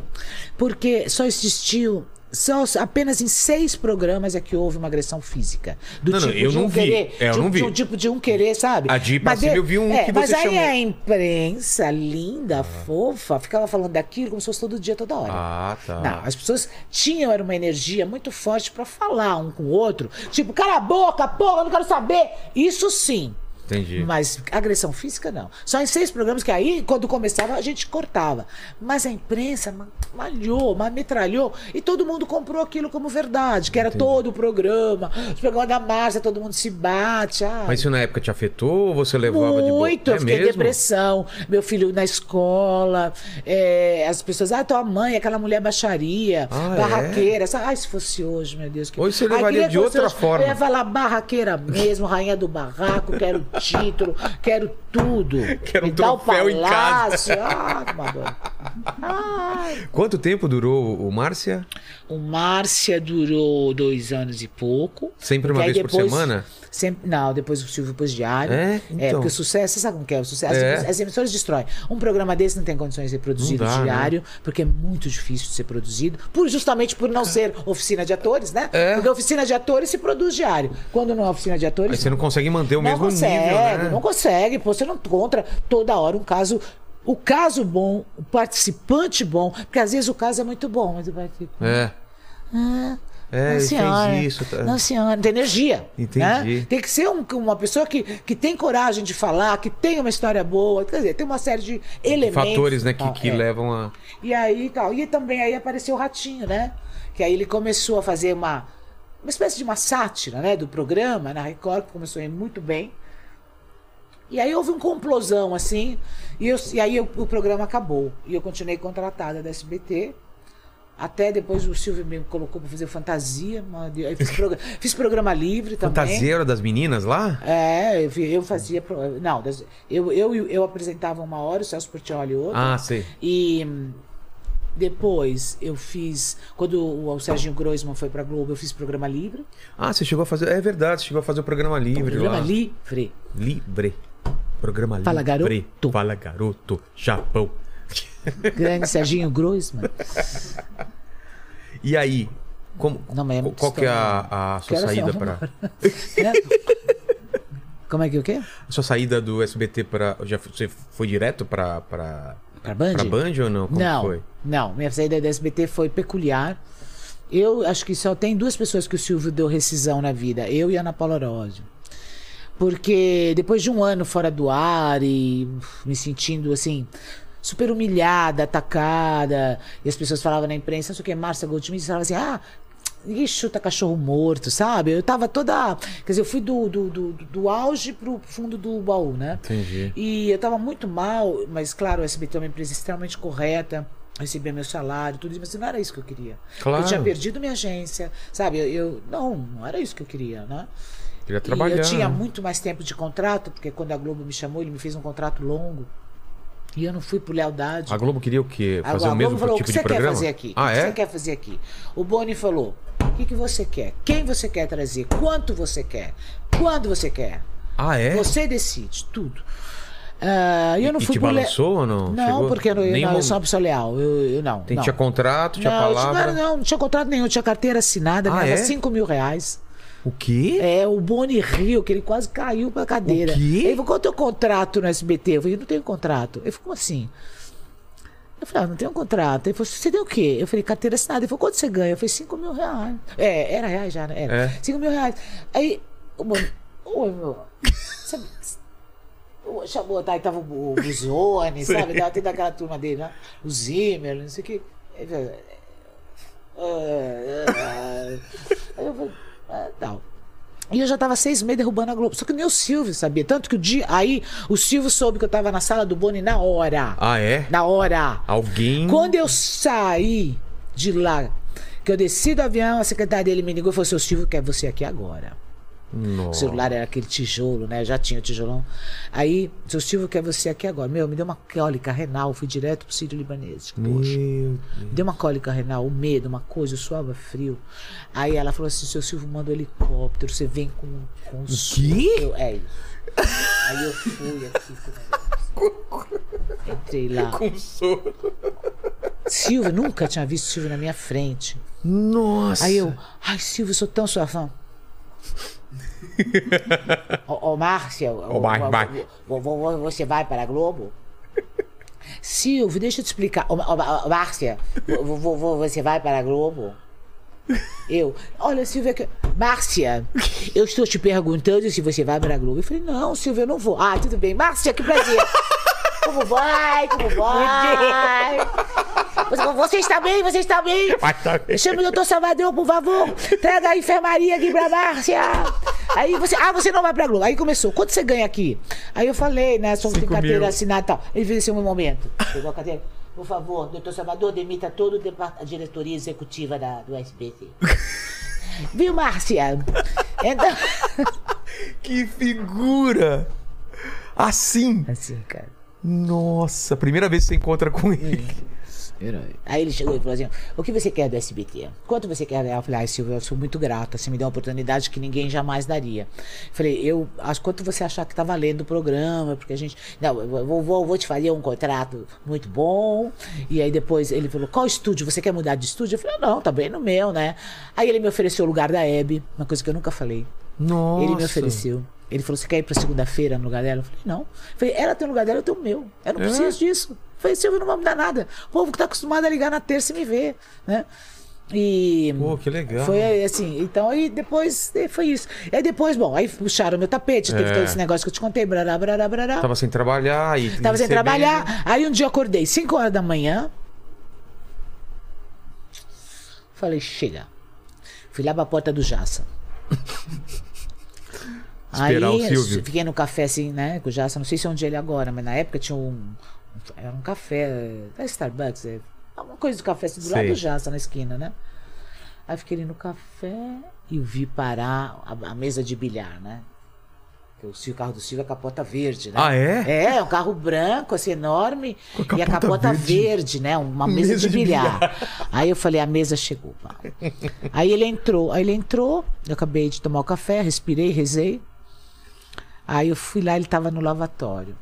Porque só existiu. Só, apenas em seis programas é que houve uma agressão física. Do Não, não, tipo eu de não um vi. querer. É, eu de, não vi. de um tipo de um querer, sabe? A de Mas de- eu vi um é, que Mas você aí chamou. a imprensa linda, fofa, ficava falando daquilo como se fosse todo dia, toda hora. Ah, tá. Não, as pessoas tinham era uma energia muito forte pra falar um com o outro. Tipo, cala a boca, porra, eu não quero saber. Isso sim. Entendi. Mas agressão física, não. Só em seis programas que aí, quando começava, a gente cortava. Mas a imprensa ma- malhou, ma- metralhou, e todo mundo comprou aquilo como verdade, que era todo o programa. Os programas da Márcia, todo mundo se bate. ah, Mas isso na época te afetou ou você levava de boa? muito, eu É fiquei em mesmo? depressão, meu filho na escola, é, as pessoas, ah, tua mãe, aquela mulher baixaria, Ah, barraqueira. Essa- Ai, se fosse hoje, meu Deus. Que... Hoje você Ai, levaria queria de outra hoje. forma. Eu ia falar barraqueira mesmo, rainha do barraco, quero título, quero tudo. Quero um Me dá o troféu em casa. palácio. Ah, que madonna. Ai. Quanto tempo durou o Márcia? O Márcia durou dois anos e pouco. Sempre uma aí vez por semana? Sempre, não, depois o Silvio pôs diário. É? Então. porque o sucesso, você sabe como que é? O sucesso, É. as, as emissoras destroem. Um programa desse não tem condições de ser produzido dá, né? diário, porque é muito difícil de ser produzido, por, justamente por não ser oficina de atores, né? É. Porque oficina de atores se produz diário. Quando não é oficina de Aí atores. você não consegue manter o não mesmo consegue, nível, né? não consegue. Pô, você não encontra toda hora um caso. O caso bom, o participante bom, porque às vezes o caso é muito bom, mas o participante. É. Ah, É, não, senhora. isso. Tá? Não, senhora. Tem energia. Entendi. né? Tem que ser um- uma pessoa que, que tem coragem de falar, que tem uma história boa. Quer dizer, tem uma série de elementos. Fatores, né, que, que é. levam a. E aí tal. E também aí apareceu o Ratinho, né? Que aí ele começou a fazer uma, uma espécie de uma sátira, né? Do programa, na Record, que começou a ir muito bem. E aí houve um complosão, assim, e, eu- e aí eu- o programa acabou. E eu continuei contratada da SBT. Até depois o Silvio me colocou para fazer fantasia. fiz, progra- fiz programa livre também. Fantasia era das meninas lá? É, eu, eu fazia. Não, eu, eu, eu apresentava uma hora, o Celso Portioli outra. Ah, sei. E depois eu fiz. Quando o, o Serginho Groisman foi pra Globo, eu fiz programa livre. Ah, você chegou a fazer. É verdade, você chegou a fazer o programa livre programa lá. livre. Livre. Programa Fala, livre. garoto. Fala, garoto. Japão. Grande Serginho Groisman. E aí? Como, Não, é qual que é a, a sua Quero saída para Né? Como é que o quê? a sua saída do SBT para já você foi direto para para Pra Band? para Band ou não? Como não, foi? não. Minha saída da SBT foi peculiar. Eu acho que só tem duas pessoas que o Silvio deu rescisão na vida. Eu e a Ana Paula Oródio. Porque depois de um ano fora do ar e me sentindo assim, super humilhada, atacada, e as pessoas falavam na imprensa, não sei o que, Márcia Goldschmidt, falavam assim, ah, ninguém chuta cachorro morto, sabe? Eu tava toda. Quer dizer, eu fui do, do, do, do auge pro fundo do baú, né? Entendi. E eu tava muito mal, mas claro, o SBT é uma empresa extremamente correta. Recebia meu salário, tudo isso, mas não era isso que eu queria. Claro. Eu tinha perdido minha agência, sabe? Eu, eu- não, não era isso que eu queria, né? Queria E trabalhar. eu tinha muito mais tempo de contrato, porque quando a Globo me chamou, ele me fez um contrato longo. E eu não fui por lealdade. A Globo queria o quê? Fazer o mesmo falou: o tipo que de você programa? quer fazer aqui? Ah, o que é? você quer fazer aqui? O Boni falou: o que, que você quer? Quem você quer trazer? Quanto você quer? Quando você quer? Ah, é? Você decide tudo. E eu não e fui te por le- balançou ou não? Não, Chegou? porque eu, não, eu, sou uma pessoa leal. Eu, eu não. Tem, não. Tinha contrato, tinha não, palavra. Não, não, não tinha contrato nenhum, tinha carteira assinada, Ah, ganhava é? 5 mil reais. O quê? É, o Boni riu, que ele quase caiu pra cadeira. O quê? Ele falou, qual é o teu contrato no SBT? Eu falei, não tenho contrato. Ele falou, como assim? Eu falei, ah, não tenho contrato. Ele falou, você tem o quê? Eu falei, carteira assinada. Ele falou, quanto você ganha? Eu falei, 5 mil reais. É, era reais já, né? Era. É. 5 mil reais. Aí, o Boni, oi, meu, o- Chamou, tá, aí tava o Buzone, sabe? Tava tendo aquela turma dele, né? O Zimmer, não sei o quê. Ele falou. Aí eu falei, ah, tal. E eu já tava seis meses derrubando a Globo. Só que nem o Silvio sabia. Tanto que o dia. Aí o Silvio soube que eu tava na sala do Boni na hora. Ah, é? Na hora. Alguém. Quando eu saí de lá, que eu desci do avião, a secretária dele me ligou e falou: Seu Silvio quer você aqui agora. Nossa. O celular era aquele tijolo, né? Já tinha o tijolão. Aí, seu Silvio quer você aqui agora. Meu, me deu uma cólica renal, fui direto pro Sírio Libanês. Poxa. Me deu uma cólica renal, um medo, uma coisa, eu suava frio. Aí ela falou assim: seu Silvio manda um helicóptero, você vem com, com o? Eu, é isso. Aí eu fui aqui com o negócio. Entrei lá. Com soro. Silvio, nunca tinha visto Silvio na minha frente. Nossa. Aí eu, ai, Silvio, sou tão sua fã. Ô, ô, Márcia, ô, Mar- Mar- você vai para a Globo? Silvio, deixa eu te explicar. Ô, ô, Márcia, vo- vo- vo- você vai para a Globo? Eu, olha, Silvia, que- Márcia, eu estou te perguntando se você vai para a Globo. Eu falei, não, Silvia, eu não vou. Ah, tudo bem. Márcia, que prazer. Como vai? Como vai? Você, você está bem? Você está bem? Tá bem. Chama o doutor Salvador, por favor. Traga a enfermaria aqui pra Márcia. Aí você. Ah, você não vai pra Globo. Aí começou. Quanto você ganha aqui? Aí eu falei, né? Só tem carteira mil. assinada e tal. Ele fez esse um momento. Pegou a carteira. Por favor, doutor Salvador, demita depart- a diretoria executiva da, do SBT. Viu, Márcia? Então. Que figura. Assim. Assim, cara. Nossa, primeira vez que você encontra com ele. Aí ele chegou e falou assim: O que você quer do SBT? Quanto você quer ganhar? Eu falei: Ai, Silvio, eu sou muito grata. Você me deu uma oportunidade que ninguém jamais daria. Eu falei: Eu acho quanto você achar que tá valendo o programa, porque a gente. Não, eu vou, vou, vou te fazer um contrato muito bom. E aí depois ele falou: Qual estúdio? Você quer mudar de estúdio? Eu falei: Não, tá bem no meu, né? Aí ele me ofereceu o lugar da Hebe, uma coisa que eu nunca falei. Nossa. Ele me ofereceu. Ele falou: Você quer ir pra segunda-feira no lugar dela? Eu falei: Não. Eu falei: Ela tem o lugar dela, eu tenho o meu. Eu não É? preciso disso. Eu falei: Silvio, não vai me dar nada. O povo que tá acostumado a ligar na terça e me ver, né? E. Pô, que legal. Foi assim, então aí depois foi isso. E aí depois, bom, aí puxaram meu tapete, teve É. todo esse negócio que eu te contei, brará, brará, brará. Tava sem trabalhar e. Tava sem trabalhar. Aí um dia eu acordei, 5 horas da manhã. Falei, chega. Fui lá pra porta do Jaça. Esperar o Aí Silvio. fiquei no café assim, né, com o Jaça. Não sei se é onde ele é agora, mas na época tinha um. Era um café. Da Starbucks, é uma coisa do café assim, do lado do Jaça, na esquina, né? Aí fiquei ali no café e vi parar a, a mesa de bilhar, né? Porque o, carro do Silvio é capota verde, né? Ah, é? É, é um carro branco, assim, enorme. A e a capota verde. verde, né? Uma mesa, Mesa de, de bilhar. Aí eu falei, a mesa chegou. pá. Aí ele entrou. Aí ele entrou, eu acabei de tomar o café, respirei, rezei. Aí eu fui lá, ele tava no lavatório.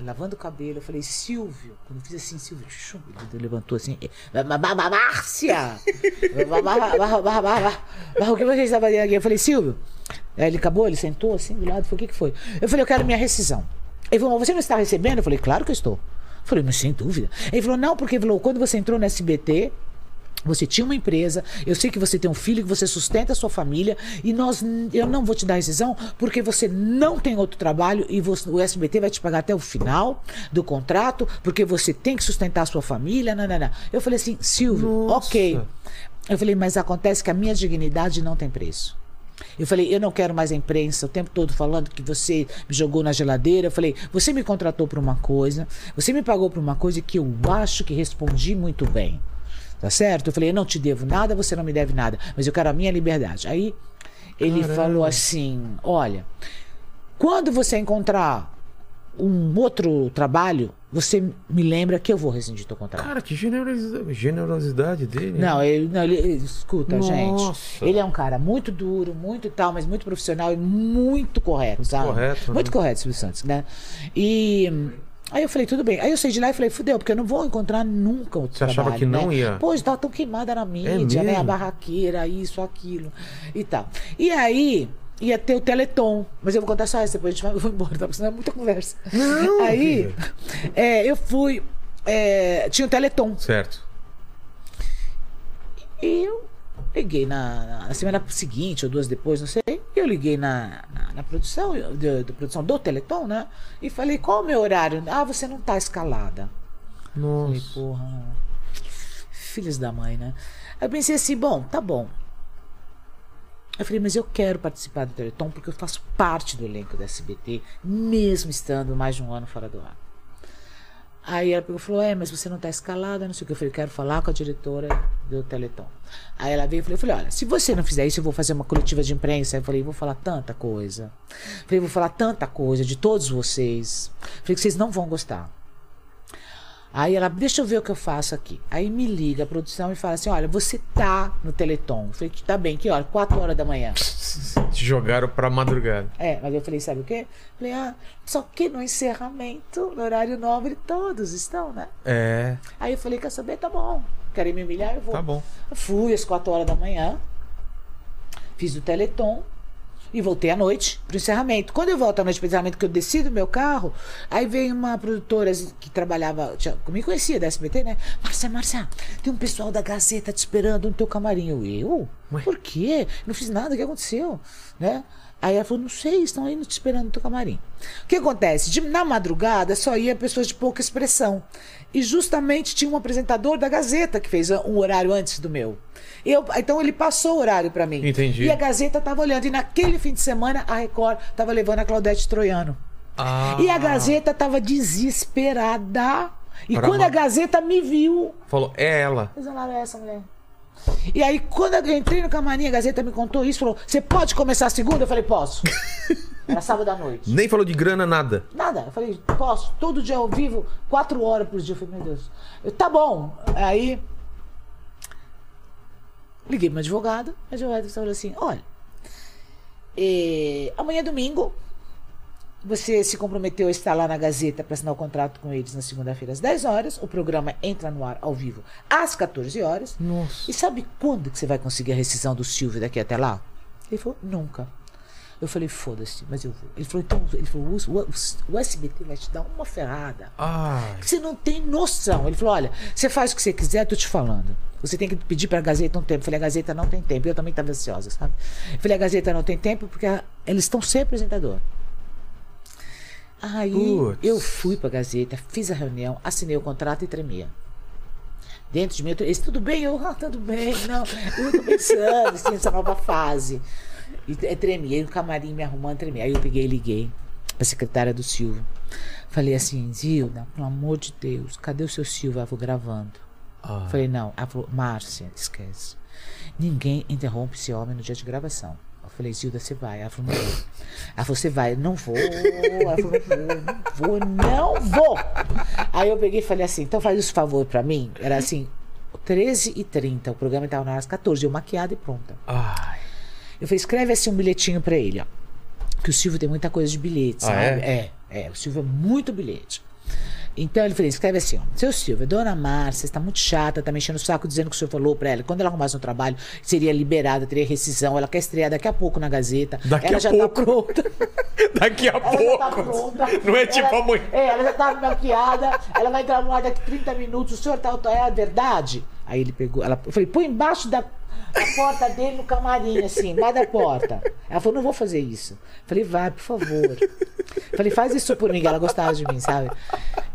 Lavando o cabelo, eu falei, Silvio. Quando eu fiz assim, Silvio, chum, ele levantou assim. "Má- má- má- Márcia! Má- má- má- má- má- má- má- O que você está fazendo aqui? Eu falei, Silvio. Aí ele acabou, ele sentou assim do lado, falou, o que, que foi? Eu falei, eu quero minha rescisão. Ele falou, você não está recebendo? Eu falei, claro que eu estou. Eu falei, mas sem dúvida. Ele falou, não, porque falou, quando você entrou no SBT, você tinha uma empresa, eu sei que você tem um filho, que você sustenta a sua família, e nós, eu não vou te dar rescisão porque você não tem outro trabalho e você- o SBT vai te pagar até o final do contrato, porque você tem que sustentar a sua família. Nanana. Eu falei assim, Silvio, Nossa. ok. Eu falei, mas acontece que a minha dignidade não tem preço. Eu falei, eu não quero mais a imprensa o tempo todo falando que você me jogou na geladeira. Eu falei, você me contratou por uma coisa, você me pagou por uma coisa que eu acho que respondi muito bem. Tá certo? Eu falei, eu não te devo nada, você não me deve nada, mas eu quero a minha liberdade. Aí ele Caramba. falou assim: olha, quando você encontrar um outro trabalho, você me lembra que eu vou rescindir teu contrato. Cara, que generosidade, generosidade dele. né? Não, ele, não, ele- escuta, Nossa. gente. Ele é um cara muito duro, muito tal, mas muito profissional e muito correto, sabe? correto, né? Muito correto, Silvio Santos, né? E aí eu falei, tudo bem. Aí eu saí de lá e falei, fudeu, porque eu não vou encontrar nunca outro Você achava trabalho, que não né? ia? Pô, estava tão queimada na mídia, né? A barraqueira, isso, aquilo e tal. E aí ia ter o Teleton, mas eu vou contar só essa, depois a gente vai, eu vou embora, tá? Porque senão é muita conversa. Não, aí é, eu fui, é, tinha o Teleton. Certo. E eu liguei na, na semana seguinte, ou duas depois, não sei. E eu liguei na, na, na produção, de, de produção do Teleton, né? E falei, qual o meu horário? Ah, você não tá escalada. Falei, Nossa. porra. Filhos da mãe, né? Aí eu pensei assim, bom, tá bom. Eu falei, mas eu quero participar do Teleton porque eu faço parte do elenco da SBT, mesmo estando mais de um ano fora do ar. Aí ela pegou falou: É, mas você não tá escalada, não sei o que. Eu falei: Quero falar com a diretora do Teleton. Aí ela veio e falei, eu falei: Olha, se você não fizer isso, eu vou fazer uma coletiva de imprensa. Eu falei: Vou falar tanta coisa. Eu falei: Vou falar tanta coisa de todos vocês. Eu falei: Que vocês não vão gostar. Aí ela, deixa eu ver o que eu faço aqui. Aí me liga a produção e fala assim: olha, você tá no Teleton. Eu falei, tá bem, que hora? 4 horas da manhã. Te jogaram pra madrugada. É, mas eu falei, sabe o quê? Falei, ah, só que no encerramento, no horário nobre, todos estão, né? É, Aí eu falei, quer saber? Tá bom. Querem me humilhar? Eu vou. tá bom. Eu fui às 4 horas da manhã, fiz o Teleton e voltei à noite pro encerramento. Quando eu volto à noite pro encerramento, que eu desci do meu carro, aí veio uma produtora que trabalhava, tinha- me conhecia da SBT, né? Márcia, Márcia, tem um pessoal da Gazeta te esperando no teu camarim. Eu, eu? Ué? Por quê? Não fiz nada, o que aconteceu? Né? Aí ela falou, não sei, estão aí te esperando no teu camarim. O que acontece? De- na madrugada só ia pessoas de pouca expressão. E justamente tinha um apresentador da Gazeta que fez um horário antes do meu. Eu, então ele passou o horário para mim. Entendi. E a Gazeta estava olhando. E naquele fim de semana a Record estava levando a Claudete Troiano. Ah, E a Gazeta estava desesperada. E Pra quando a Gazeta me viu, Falou, é ela. Ela é essa mulher. E aí, quando eu entrei no camarim, a Gazeta me contou isso, falou: Você pode começar a segunda? Eu falei: Posso. Era sábado à noite. Nem falou de grana, nada. Nada. Eu falei: Posso. Todo dia ao vivo, quatro horas por dia. Eu falei: Meu Deus. Eu, tá bom. Aí. Liguei pro meu advogado. O advogado falou assim: Olha, eh, amanhã é domingo. Você se comprometeu a estar lá na Gazeta para assinar o contrato com eles na segunda-feira às 10 horas. O programa entra no ar ao vivo às 14 horas. Nossa. E sabe quando que você vai conseguir a rescisão do Silvio daqui até lá? Ele falou, nunca. Eu falei, foda-se, mas eu vou. Ele falou, então, ele falou, o, o, SBT vai te dar uma ferrada. Ai. que Você não tem noção. Ele falou: olha, você faz o que você quiser, tô te falando. Você tem que pedir pra Gazeta um tempo. Eu falei, a Gazeta não tem tempo. Eu também estava ansiosa, sabe? Eu falei, a Gazeta não tem tempo porque a- eles estão sem apresentador. Aí eu fui pra Gazeta, fiz a reunião, assinei o contrato e tremia. Dentro de mim, eu eles, tudo bem? Eu, ah, tudo bem, não. Eu tô pensando, assim, essa nova fase. E tremia, no camarim me arrumando, tremia. Aí eu peguei e liguei pra secretária do Silvio. Falei assim, Zilda, pelo amor de Deus, cadê o seu Silvio? Ela falou, gravando. Ah. Falei, não. Ela falou, Márcia, esquece. Ninguém interrompe esse homem no dia de gravação. Eu falei, Zilda, você vai. Ela falou, não vou. Ela falou, você vai. Não vou. Ela falou, não vou, não vou. Aí eu peguei e falei assim, então faz esse favor pra mim. Era assim, 13h30, o programa estava na hora às 14 eu maquiada e pronta. Ai. Eu falei, escreve assim um bilhetinho pra ele, ó. Que o Silvio tem muita coisa de bilhete, Ah, sabe? é? é, é, o Silvio é muito bilhete. Então ele falou, escreve assim, ó. Seu Silvio, Dona Márcia está muito chata, tá mexendo o saco dizendo que o senhor falou pra ela. Quando ela arrumasse um trabalho, seria liberada, teria rescisão. Ela quer estrear daqui a pouco na Gazeta. Daqui ela a já pouco. tá pronta. Daqui a Ela já tá pouco. pronta. Não é tipo ela, amanhã. É, ela já tá maquiada, ela vai entrar no ar daqui 30 minutos. O senhor tá, é a verdade? Aí ele pegou, ela, eu falei, põe embaixo da, da porta dele no camarim, assim, embaixo da porta. Ela falou, não vou fazer isso. Falei, vai, por favor. Falei, faz isso por mim, que ela gostava de mim, sabe?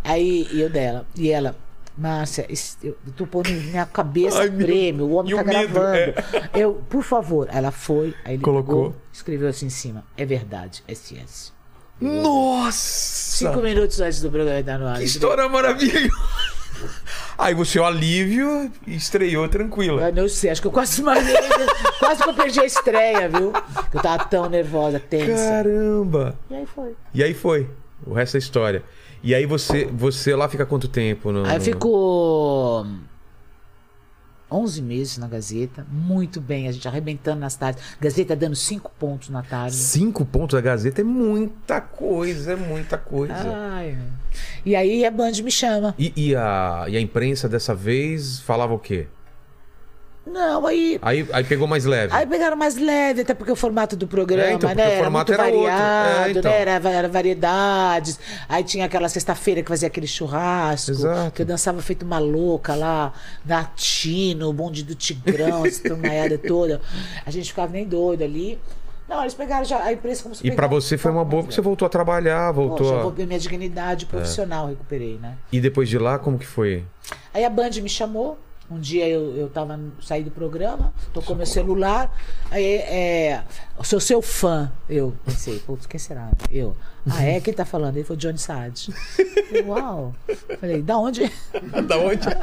Aí, eu dela, e ela, Márcia, esse- eu tô pondo minha cabeça Ai, meu- prêmio, o homem e tá o medo, gravando. é. Eu, por favor. Ela foi, aí ele Colocou. pegou, escreveu assim em cima, é verdade, SS. Nossa! Cinco minutos antes do programa estar no ar. Que história maravilhosa! Aí você, o alívio, estreou tranquila. Eu não sei, acho que eu quase desmaiei, quase que eu perdi a estreia, viu? Eu tava tão nervosa, tensa. Caramba! E aí foi. E aí foi. O resto é história. E aí você, você lá fica quanto tempo? No... Aí ficou 11 meses na Gazeta, muito bem, a gente arrebentando nas tardes. Gazeta dando 5 pontos na tarde. Cinco pontos da Gazeta é muita coisa, é muita coisa. Ai. E aí a Band me chama. E, e a, e a imprensa dessa vez falava o quê? Não, aí Aí, aí pegou mais leve. Aí pegaram mais leve, até porque o formato do programa, É, então, né? o formato era era muito outro. variado, É, então. né? Era, era variedades. Aí tinha aquela sexta-feira que fazia aquele churrasco. Exato. Que eu dançava feito uma louca lá, latino, o bonde do Tigrão, essa turmaiada toda. A gente ficava nem doido ali. Não, eles pegaram já a imprensa como se E pra pegaram você foi um uma boa porque você voltou a trabalhar, voltou. Poxa, a- vou minha dignidade profissional, recuperei, né? E depois de lá, como que foi? Aí a Band me chamou Um dia eu, eu tava, saí do programa, tocou meu celular, aí é. Sou seu fã. Eu pensei, putz, quem será? Eu. Ah, é? Quem tá falando? Ele foi Johnny Saad. Eu, Uau! Falei, da onde? da onde?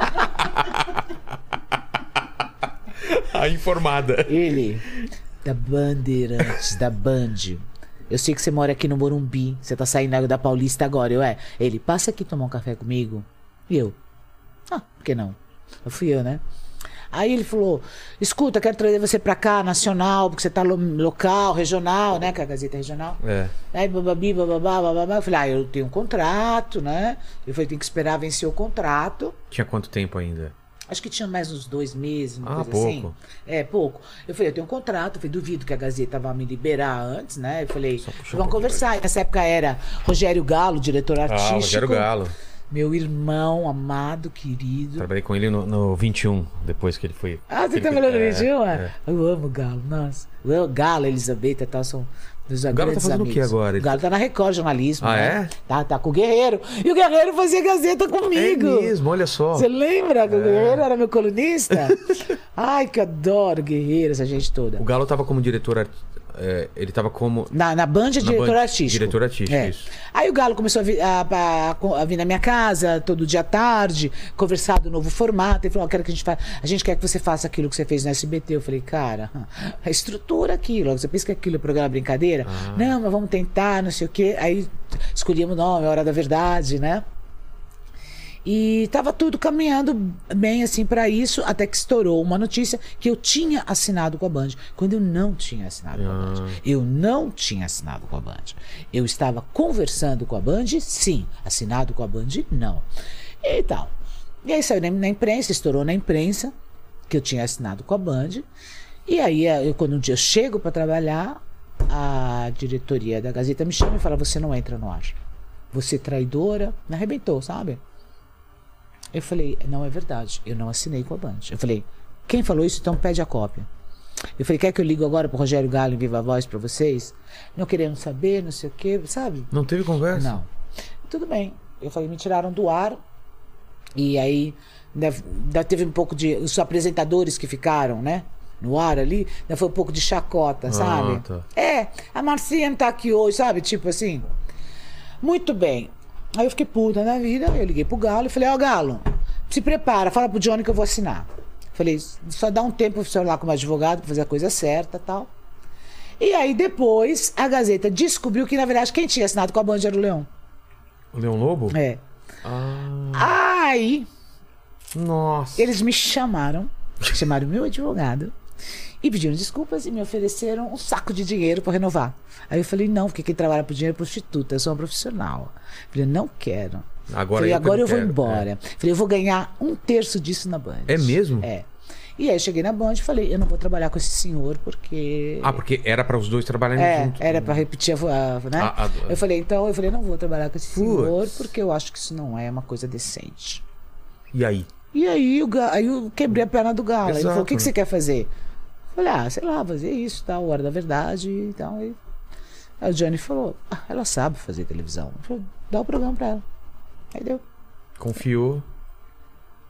A informada. Ele, da Bandeirantes, da Band. Eu sei que você mora aqui no Morumbi. Você tá saindo da Paulista agora. Eu, é. Ele, passa aqui tomar um café comigo. E eu, ah, por que não? Eu fui eu, né? Aí ele falou: escuta, quero trazer você pra cá, nacional, porque você tá lo- local, regional, né? Que é a Gazeta Regional. É. Aí, bababi, bababá, bababá. Eu falei: ah, eu tenho um contrato, né? Eu falei: tem que esperar vencer o contrato. Tinha quanto tempo ainda? Acho que tinha mais uns dois meses, uma Ah, coisa pouco. assim. É, pouco. Eu falei, eu tenho um contrato, eu falei, duvido que a Gazeta vá me liberar antes, né? Eu falei, um vamos pouquinho conversar. E nessa época era Rogério Galo, diretor Ah, artístico. Rogério Galo. Meu irmão, amado, querido. Trabalhei com ele no, no 21, depois que ele foi. Ah, você tá foi- falando é, de vídeo? é. Eu amo o Galo, nossa. Eu Galo, Elizabeth e tal, são meus Galo tá fazendo o amigos. quê agora? O Galo tá na Record Jornalismo, Ah, né? é? Tá, tá com o Guerreiro. E o Guerreiro fazia Gazeta É comigo. mesmo, olha só. Você lembra que o Guerreiro era meu colunista? Ai, que adoro o Guerreiro, essa gente toda. O Galo tava como diretor. art- é, ele tava como. Na, na Band, é diretor Band, artístico. diretor artístico, É. isso. Aí o Galo começou a vir, a, a- a vir na minha casa todo dia à tarde, conversar do novo formato. Ele falou: "Ó, quero que a gente faça. A gente quer que você faça aquilo que você fez no SBT. Eu falei, cara, a estrutura aquilo. Você pensa que aquilo é programa brincadeira? Ah. Não, mas vamos tentar, não sei o quê. Aí escolhemos o nome, hora da verdade, né? E tava tudo caminhando bem assim para isso, até que estourou uma notícia que eu tinha assinado com a Band, quando eu não tinha assinado com a Band. Eu não tinha assinado com a Band. Eu estava conversando com a Band, sim. Assinado com a Band, não. E tal. E aí saiu na, na imprensa, estourou na imprensa que eu tinha assinado com a Band. E aí, eu, quando um dia eu chego para trabalhar, a diretoria da Gazeta me chama e fala: Você não entra no ar. Você é traidora. Me arrebentou, sabe? Eu falei, não é verdade, eu não assinei com a Band. Eu falei, quem falou isso, então pede a cópia. Eu falei, quer que eu ligo agora pro Rogério Galo em Viva Voz pra vocês? Não querendo saber, não sei o quê, sabe? Não teve conversa? Não. Tudo bem. Eu falei, me tiraram do ar. E aí, deve- ainda teve um pouco de. Os apresentadores que ficaram, né? No ar ali, ainda foi um pouco de chacota, sabe? tá. É, a Marcinha não tá aqui hoje, sabe? Tipo assim. Muito bem. Aí eu fiquei puta na vida, eu liguei pro Galo e falei, ó, Galo, se prepara, fala pro Johnny que eu vou assinar. Falei, só dá um tempo pro senhor lá como advogado pra fazer a coisa certa tal. E aí depois a Gazeta descobriu que, na verdade, quem tinha assinado com a Band era o Leão. O Leão Lobo? É. Ah, Aí nossa. eles me chamaram, chamaram o meu advogado e pediram desculpas e me ofereceram um saco de dinheiro para renovar. Aí eu falei, não, porque quem trabalha por dinheiro é prostituta, eu sou uma profissional. Falei, não quero. Agora falei, eu agora eu vou quero, embora. Falei, eu vou ganhar um terço disso na Band. É mesmo? É. E aí eu cheguei na Band e falei, eu não vou trabalhar com esse senhor porque. Ah, porque era para os dois trabalharem É, juntos. era pra repetir a, vo- a- né? A- a- Eu falei, então, eu falei, não vou trabalhar com esse Putz. senhor porque eu acho que isso não é uma coisa decente. E aí? E aí, o ga- aí eu quebrei a perna do galo. Ele Exato. falou, o que, que você quer fazer? Falei, ah, sei lá, fazer isso, tal, hora da verdade e tal. Aí, aí o Johnny falou, ah, ela sabe fazer televisão. Falei, dá o programa pra ela. Aí deu. Confiou.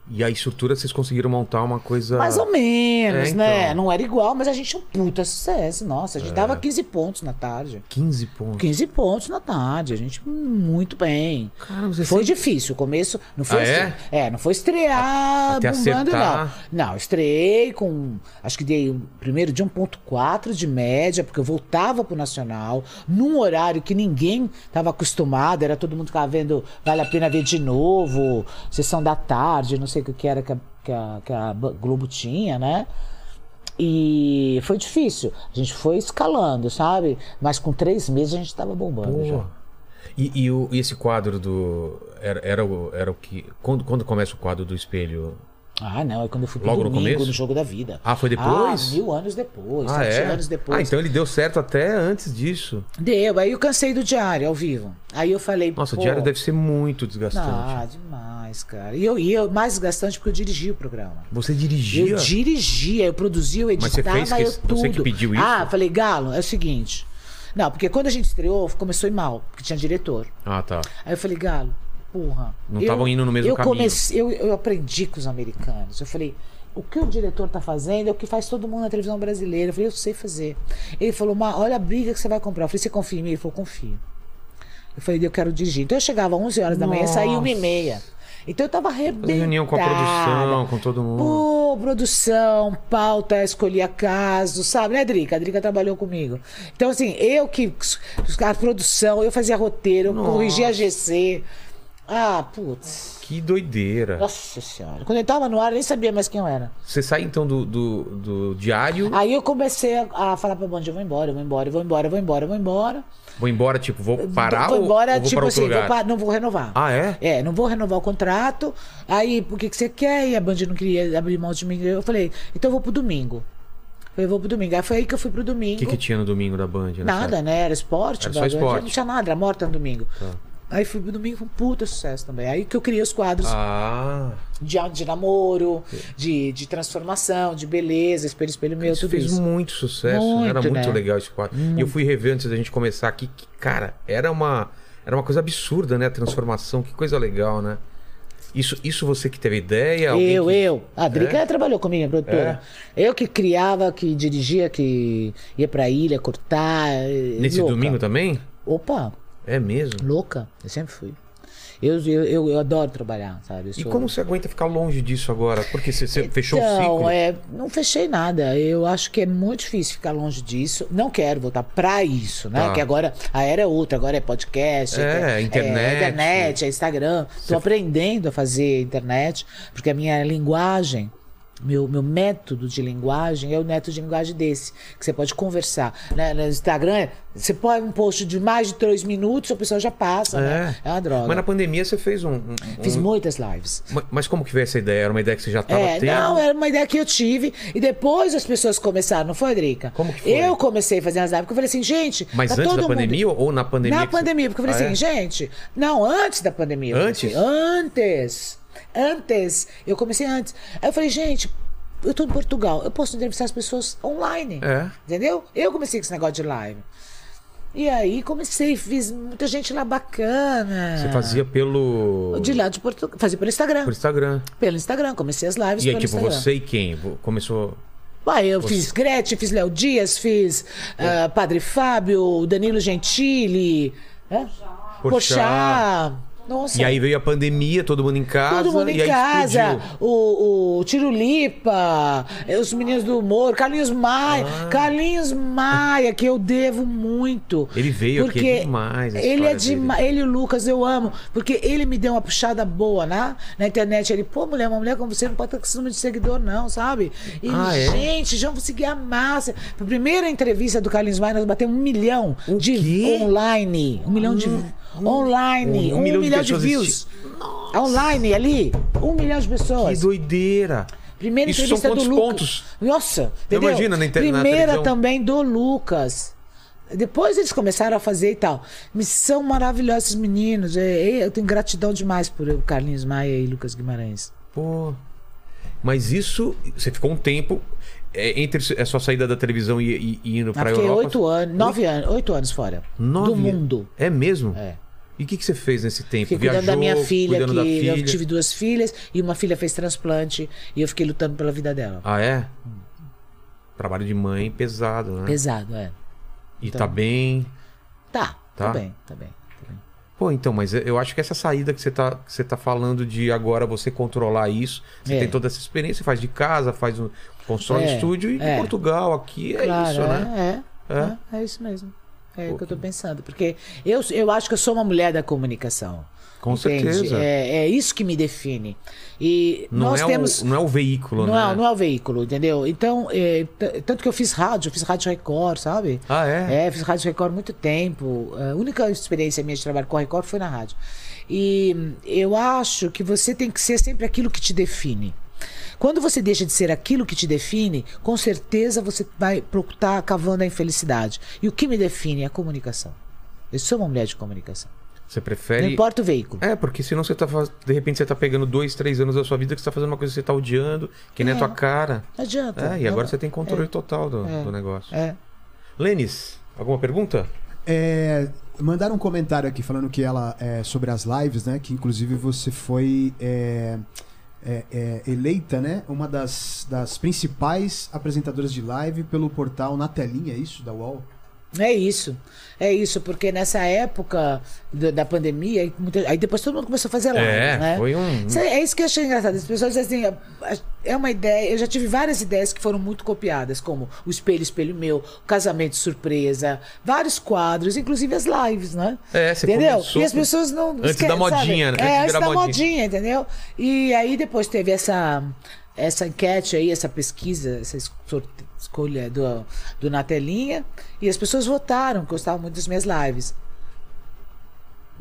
E a estrutura vocês conseguiram montar uma coisa. Mais ou menos, É, né? então. Não era igual, mas a gente tinha um puta sucesso. Nossa, a gente dava 15 pontos na tarde. 15 pontos. 15 pontos na tarde, a gente muito bem. Caramba, você Foi sempre- difícil, o começo não foi Ah, é? estre- é? não foi estrear Até bombando acertar. não. Não, estreiei com acho que dei primeiro de 1.4 de média, porque eu voltava pro Nacional num horário que ninguém estava acostumado, era todo mundo ficava vendo Vale a pena ver de novo, sessão da tarde, não sei o que era que a, que a, que a Globo tinha, né? E foi difícil. A gente foi escalando, sabe? Mas com três meses a gente estava bombando já. Pô. E, e o- e esse quadro do. Era, era, o, era o que. Quando, quando começa o quadro do espelho? Ah, não, é quando eu fui pro Logo no domingo começo? no Jogo da Vida. Ah, foi depois? Ah, mil anos depois, Ah, sete é? anos depois. Ah, então ele deu certo até antes disso. Deu, aí eu cansei do diário ao vivo. Aí eu falei, Nossa, o diário deve ser muito desgastante. Ah, demais, cara. E eu ia mais desgastante porque eu dirigi o programa. Você dirigia? Eu dirigia, eu produzia, eu Mas você editava, fez que- eu tudo. você que pediu isso? Ah, falei, Galo, é o seguinte. Não, porque quando a gente estreou, começou a ir mal, porque tinha diretor. Ah, tá. Aí eu falei, Galo, porra. Não estavam indo no mesmo eu caminho. Comecei, eu, eu aprendi com os americanos. Eu falei, o que o diretor tá fazendo é o que faz todo mundo na televisão brasileira. Eu falei, eu sei fazer. Ele falou, "Ma, olha a briga que você vai comprar. Eu falei, você confia em mim? Ele falou, confio. Eu falei, eu quero dirigir. Então eu chegava às 11 horas da manhã saía Nossa. 1 e meia. Então eu tava arrebentada. reunião com a produção, com todo mundo. Pô, produção, pauta, escolhia caso, sabe, né, Drica? A Drica trabalhou comigo. Então, assim, eu que. A produção, eu fazia roteiro, eu Nossa. corrigia GC. Ah, putz. Que doideira. Nossa senhora. Quando eu tava no ar, eu nem sabia mais quem eu era. Você sai então do, do, do diário, Aí eu comecei a, a falar pra Band, eu vou embora, eu vou embora, eu vou embora, eu vou embora, eu vou embora. vou embora, tipo, vou parar vou ou, embora, ou vou tipo assim, vou não vou renovar. Ah, é? É, não vou renovar o contrato. Aí, por que, que você quer? E a Band não queria abrir mão de mim. Eu falei, então eu vou pro domingo. Eu falei, vou pro domingo. Aí foi aí que eu fui pro O domingo. que, que tinha no domingo da Band? Nada, né? Era esporte. Era só esporte. Não tinha nada, era morta no domingo. Aí pro domingo, foi um puta sucesso também. Aí que eu criei os quadros Ah, de, de namoro, de, de transformação, de beleza, espelho, espelho meu, isso tudo fez isso. muito sucesso. Muito, era muito né? legal esse quadro. E eu fui rever antes da gente começar aqui. Que, cara, era uma, era uma coisa absurda, né? A transformação. Que coisa legal, né? Isso, isso você que teve ideia? Eu, que- eu. A Drica É? trabalhou comigo, a produtora. Eu que criava, que dirigia, que ia pra ilha cortar. eh, Nesse louca. domingo também? Opa, É mesmo? louca. Eu sempre fui. Eu, eu, eu, eu adoro trabalhar, sabe? Eu E sou- como você aguenta ficar longe disso agora? Porque você, você fechou o Então, ciclo? é, não fechei nada. Eu acho que é muito difícil ficar longe disso. Não quero voltar pra isso, né? Tá. Que agora a era é outra, agora é podcast, É, internet. é, internet, é Instagram. Tô aprendendo a fazer internet, porque a minha linguagem. Meu, meu método de linguagem é o método de linguagem desse, que você pode conversar. Né? No Instagram, você põe um post de mais de três minutos, a pessoa já passa, né? É uma droga. Mas na pandemia você fez um. um- Fiz um- muitas lives. Ma- Mas como que veio essa ideia? Era uma ideia que você já estava É, tendo? não, era uma ideia que eu tive. E depois as pessoas começaram, não foi, Drica? Como que foi? Eu comecei a fazer as lives, porque eu falei assim, gente. Mas tá antes da mundo- pandemia ou na pandemia? Na que você- pandemia, porque eu falei Ah, assim, é? gente. Não, antes da pandemia. eu Antes? Antes. Antes. Eu comecei antes. Aí eu falei, gente. Eu tô em Portugal, eu posso entrevistar as pessoas online. É. Entendeu? Eu comecei com esse negócio de live. E aí comecei, fiz muita gente lá bacana. Você fazia pelo. De lá de Portugal. Fazia pelo Instagram. Por Instagram. Pelo Instagram, comecei as lives E aí, pelo tipo, Instagram. você e quem? Começou. Uai, eu fiz Gretchen, fiz Léo Dias, fiz ah, Padre Fábio, Danilo Gentili, né? Porchat. Porchat. Nossa. E aí veio a pandemia, todo mundo em casa. Todo mundo em casa, o, o Tirulipa, os meninos do humor, Carlinhos Maia, Ah. Carlinhos Maia, que eu devo muito. Ele veio aqui, é porque demais Ele é demais, ele e o Lucas eu amo, porque ele me deu uma puxada boa, né? Na internet, ele, pô, mulher, uma mulher como você não pode ter esse número de seguidor não, sabe? E, Ah, é? gente, já vamos seguir a massa. A primeira entrevista do Carlinhos Maia, nós batemos um milhão O de quê? online, um milhão de online, um um, milhão milhão, de de, views. Online ali, um milhão de Que pessoas. doideira. Primeira Isso entrevista do Lucas. pontos? Nossa, entendeu? imagina na inter- na Primeira também do Lucas. Depois eles começaram a fazer e tal. São maravilhosos esses meninos. É, é, Eu tenho gratidão demais por Carlinhos Maia e Lucas Guimarães. Pô. Mas isso, você ficou um tempo é, entre a sua saída da televisão e, e- e indo Eu pra fiquei Europa. oito anos, nove anos, oito anos fora. Nove? Do mundo. É mesmo? É. E o que, que você fez nesse tempo? Fiquei cuidando da minha filha, que filha. eu tive duas filhas e uma filha fez transplante e eu fiquei lutando pela vida dela. Ah, é? Trabalho de mãe pesado, né? Pesado, é. E então. tá bem. Tá, Tá? tá bem, tá bem. Tá bem. Pô, então, mas eu acho que essa saída que você tá, que você tá falando de agora você controlar isso, você É. tem toda essa experiência, faz de casa, faz um constrói um É, estúdio e em é. Portugal aqui é claro, isso, né? é, é, é, é isso mesmo. É o que eu tô pensando. Porque eu, eu acho que eu sou uma mulher da comunicação. Com entende? certeza. É, é isso que me define. E Não, nós é temos. o, não é o veículo, não, né? é, não é o veículo, entendeu? Então, é, tanto que eu fiz rádio, eu fiz rádio Record, sabe? Ah, é? É, fiz rádio Record muito tempo. A única experiência minha de trabalho com a Record foi na rádio. E hum, eu acho que você tem que ser sempre aquilo que te define. Quando você deixa de ser aquilo que te define, com certeza você vai estar cavando a infelicidade. E o que me define é a comunicação. Eu sou uma mulher de comunicação. Você Não prefere. importa o veículo. É, porque senão você tá faz... De repente você tá pegando dois, três anos da sua vida que você tá fazendo uma coisa que você tá odiando, que nem a É. tua cara. Não adianta. É, e agora Não- você tem controle total do, É. do negócio. É. Lênis, alguma pergunta? É, Mandaram um comentário aqui falando que ela é sobre as lives, né? Que inclusive você foi é, é, eleita, né? Uma das, das principais apresentadoras de live pelo portal Na Telinha, é isso? Da UOL? É isso, é isso, porque nessa época da, pandemia, aí, muita- aí depois todo mundo começou a fazer live, É, né? foi um- é, é isso que eu achei engraçado. As pessoas dizem assim, é uma ideia, eu já tive várias ideias que foram muito copiadas, como o Espelho, Espelho Meu, Casamento Surpresa, vários quadros, inclusive as lives, né? É, você Entendeu? E as pessoas não... Antes da modinha, né? É, Antes da modinha. modinha, entendeu? E aí depois teve essa, essa enquete aí, essa pesquisa, essa sorte- escolha do, do Na Telinha, e as pessoas votaram, gostavam muito das minhas lives.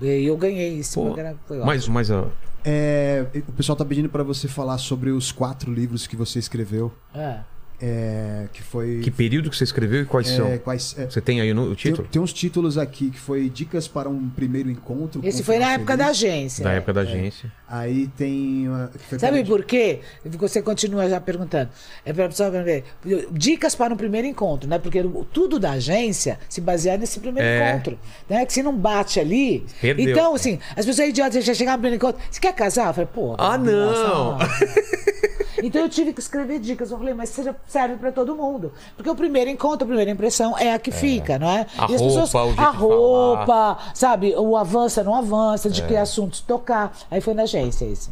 E eu ganhei esse Pô, programa. Foi mas, mas ó, É, o pessoal tá pedindo pra você falar sobre os quatro livros que você escreveu. É. é, que foi. que período que você escreveu e quais é, são? quais, é, Você tem aí no, o tem, título? tem uns títulos aqui que foi Dicas para um Primeiro Encontro. Esse foi na época da agência. Da é. época da agência. Aí tem. uma- Sabe por quê? Você continua já perguntando. É para pessoa ver. Dicas para um primeiro encontro, né? Porque tudo da agência se baseia nesse primeiro É. encontro. Né? Que se não bate ali. Perdeu. Então, assim, as pessoas idiotas já chegaram no primeiro encontro. Você quer casar? Eu falei, pô. Ah, não! Então eu tive que escrever dicas. Eu falei, mas seja- serve para todo mundo. Porque o primeiro encontro, a primeira impressão é a que fica, não é? A e as roupa, pessoas. o jeito a de roupa, sabe? O avança, não avança, de É. que assuntos tocar. Aí foi na agência esse.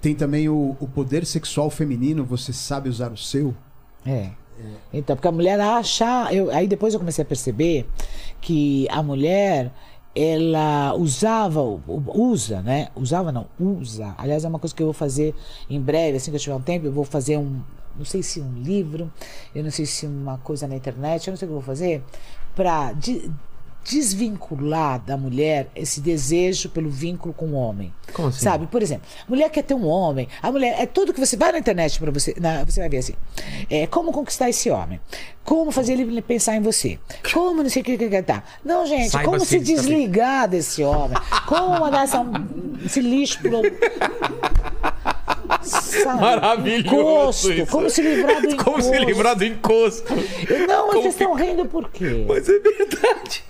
Tem também o, o poder sexual feminino, você sabe usar o seu? É. Então, porque a mulher acha. Eu, aí depois eu comecei a perceber que a mulher, ela usava, usa, né? Usava não, usa. Aliás, é uma coisa que eu vou fazer em breve, assim que eu tiver um tempo, eu vou fazer um. Não sei se um livro, eu não sei se uma coisa na internet, eu não sei o que eu vou fazer, de- desvincular da mulher esse desejo pelo vínculo com o homem. Como assim? Sabe? Por exemplo, mulher quer ter um homem. A mulher é tudo que você vai na internet para você, na- você vai ver assim. É, como conquistar esse homem? Como fazer ele pensar em você? Como não sei o que que que tá? Não, gente, Saiba como se desligar desse homem? Como mandar essa, esse lixo pro Sabe? Maravilhoso Encosto. isso. Como se livrar do encosto? Como se livrar do encosto. Não, mas Como vocês que- estão rindo por quê? Mas é verdade.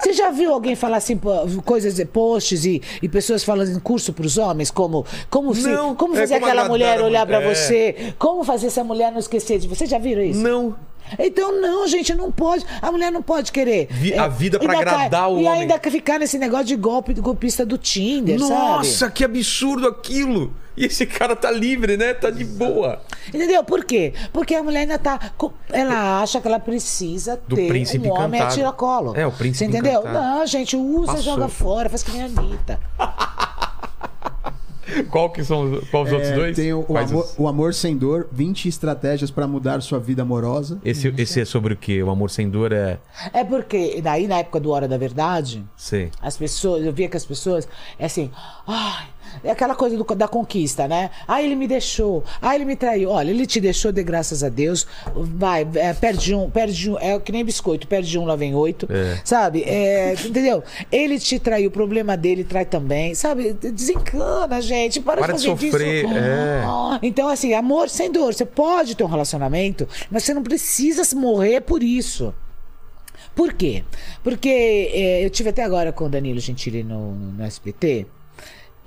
Você já viu alguém falar assim, coisas, posts e, e pessoas falando em curso para os homens, como como, se, Não, como é fazer como aquela mulher olhar para mulher. você, como fazer essa mulher não esquecer de você? Já viram isso? Não. Então não, gente, não pode. A mulher não pode querer. Vi- a vida pra agradar cai- o E homem. ainda ficar nesse negócio de golpe, golpista do Tinder, Nossa, sabe? que absurdo aquilo. E esse cara tá livre, né? Tá de boa. Entendeu? Por quê? Porque a mulher ainda tá. Ela acha que ela precisa Do ter príncipe um homem a encantado. tiracolo. É, o príncipe Você entendeu? encantado. Não, gente, usa, Passou. joga fora, faz que nem a Anitta. Qual que são os- qual os outros É, dois? Tem o, o amor, os- o Amor Sem Dor, 20 estratégias para mudar sua vida amorosa. Esse, esse é sobre o quê? O amor sem dor é. É porque, daí na época do Hora da Verdade, Sei. as pessoas, eu via que as pessoas, é assim, ai, é aquela coisa do- da conquista, né? Ah, ele me deixou, ah, ele me traiu. Olha, ele te deixou, de graças a Deus. Vai, é, perde um, perde um, é que nem biscoito, perde um, lá vem oito. É. Sabe? É, entendeu? Ele te traiu, o problema dele trai também. Sabe? Desencana, gente. Para, Para de sofrer, disso. é. Ah, Então, assim, amor sem dor. Você pode ter um relacionamento, mas você não precisa morrer por isso. Por quê? Porque é, eu tive até agora com o Danilo Gentili no, no SBT.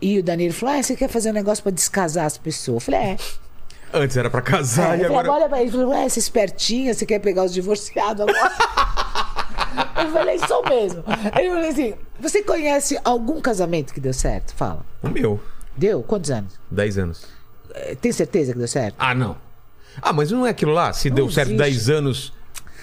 E o Danilo falou: ah, você quer fazer um negócio pra descasar as pessoas? Eu falei: é. Antes era pra casar É, e agora. olha pra ele, falou, ué, essa espertinha, você quer pegar os divorciados agora? eu falei, sou mesmo. Ele falou assim: você conhece algum casamento que deu certo? Fala. O meu. Deu? Quantos anos? 10 anos. Eh, Tem certeza que deu certo? Ah, não. Ah, mas não é aquilo lá? Se deu certo existe. 10 anos,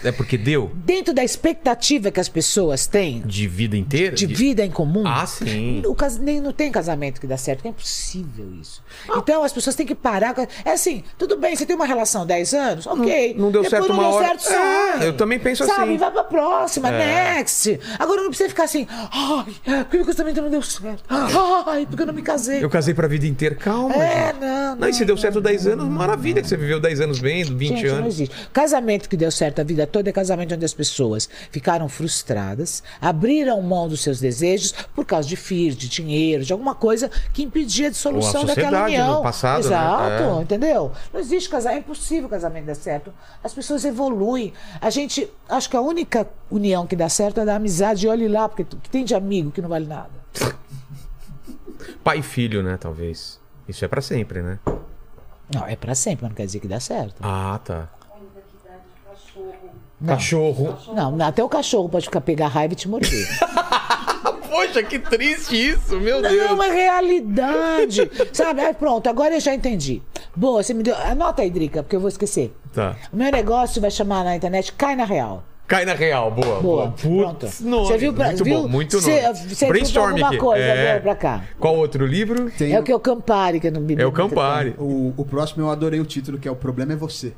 é porque deu? Dentro da expectativa que as pessoas têm De vida inteira? de vida em comum. Ah, sim. O cas- nem, não tem casamento que dá certo, é impossível isso. Então as pessoas têm que parar. com- É assim, tudo bem, você tem uma relação 10 anos, ok. Não- não deu Depois certo não uma deu hora. certo, sai. É, eu também penso Sabe, assim. vai pra próxima, É. next. Agora não precisa ficar assim, ai, porque meu casamento não deu certo. Ai, porque eu não me casei. Eu casei pra vida inteira. Calma, É, gente. não, Não, e não, se deu certo 10 anos, maravilha que você viveu 10 anos bem, 20 Gente, não anos. existe. Casamento que deu certo a vida todo é casamento onde as pessoas ficaram frustradas, abriram mão dos seus desejos por causa de filhos, de dinheiro, de alguma coisa que impedia de solução daquela sociedade união. no passado, né? Exato, É. entendeu? Não existe casamento, é impossível o casamento dar certo. As pessoas evoluem. A gente, acho que a única união que dá certo é da amizade. E olhe lá, porque tu- que tem de amigo que não vale nada. Pai e filho, né? Talvez. Isso é pra sempre, né? Não, é pra sempre, mas não quer dizer que dá certo. Ah, tá. Não. Cachorro. Não, até o cachorro pode ficar pegar raiva e te morder. Poxa, que triste isso, meu Não, Deus. é realidade. Sabe? Aí pronto, agora eu já entendi. Boa, você me deu. Anota aí, Drica, porque eu vou esquecer. Tá. O meu negócio vai chamar na internet Cai na Real. Cai na real, boa. Boa, Putz, pronto. nome. Você viu pra- muito viu? bom, muito Cê- nome. cê Brainstorm alguma aqui. coisa, é... pra cá? Qual outro livro? Tem É o que é o Campari, que eu não me É o Campari. o, o próximo eu adorei o título, que é O Problema é Você.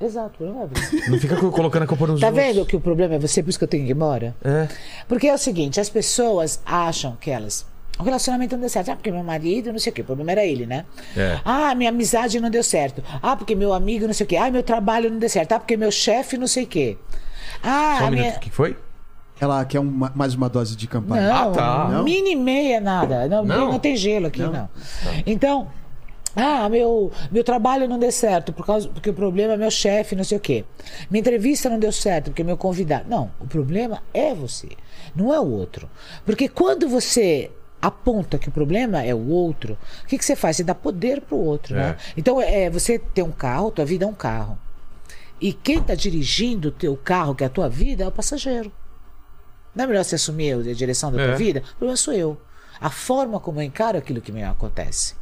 Exato, não é verdade. Não fica co- colocando a culpa nos Tá outros. vendo que o problema é você, por isso que eu tenho que ir embora? É. Porque é o seguinte, as pessoas acham que elas. O relacionamento não deu certo. Ah, porque meu marido, não sei o quê. O problema era ele, né? É. Ah, minha amizade não deu certo. Ah, porque meu amigo, não sei o quê. Ah, meu trabalho não deu certo. Ah, porque meu chefe, não sei o quê. Ah, Só um a minuto, minha. o que foi? Ela quer uma- mais uma dose de campanha. Não, Ah, tá. Não? mini meia nada. Não, Não? não? tem gelo aqui, não. Não? Então, ah, meu, meu trabalho não deu certo por causa, porque o problema é meu chefe, não sei o quê. Minha entrevista não deu certo porque meu convidado. Não, o problema é você, não é o outro. Porque quando você aponta que o problema é o outro, o que, que você faz? Você dá poder pro outro, né? É. Então, é, você tem um carro, tua vida é um carro. E quem está dirigindo o teu carro, que é a tua vida, é o passageiro. Não é melhor você assumir a direção da É. tua vida? O problema sou eu. A forma como eu encaro aquilo que me acontece.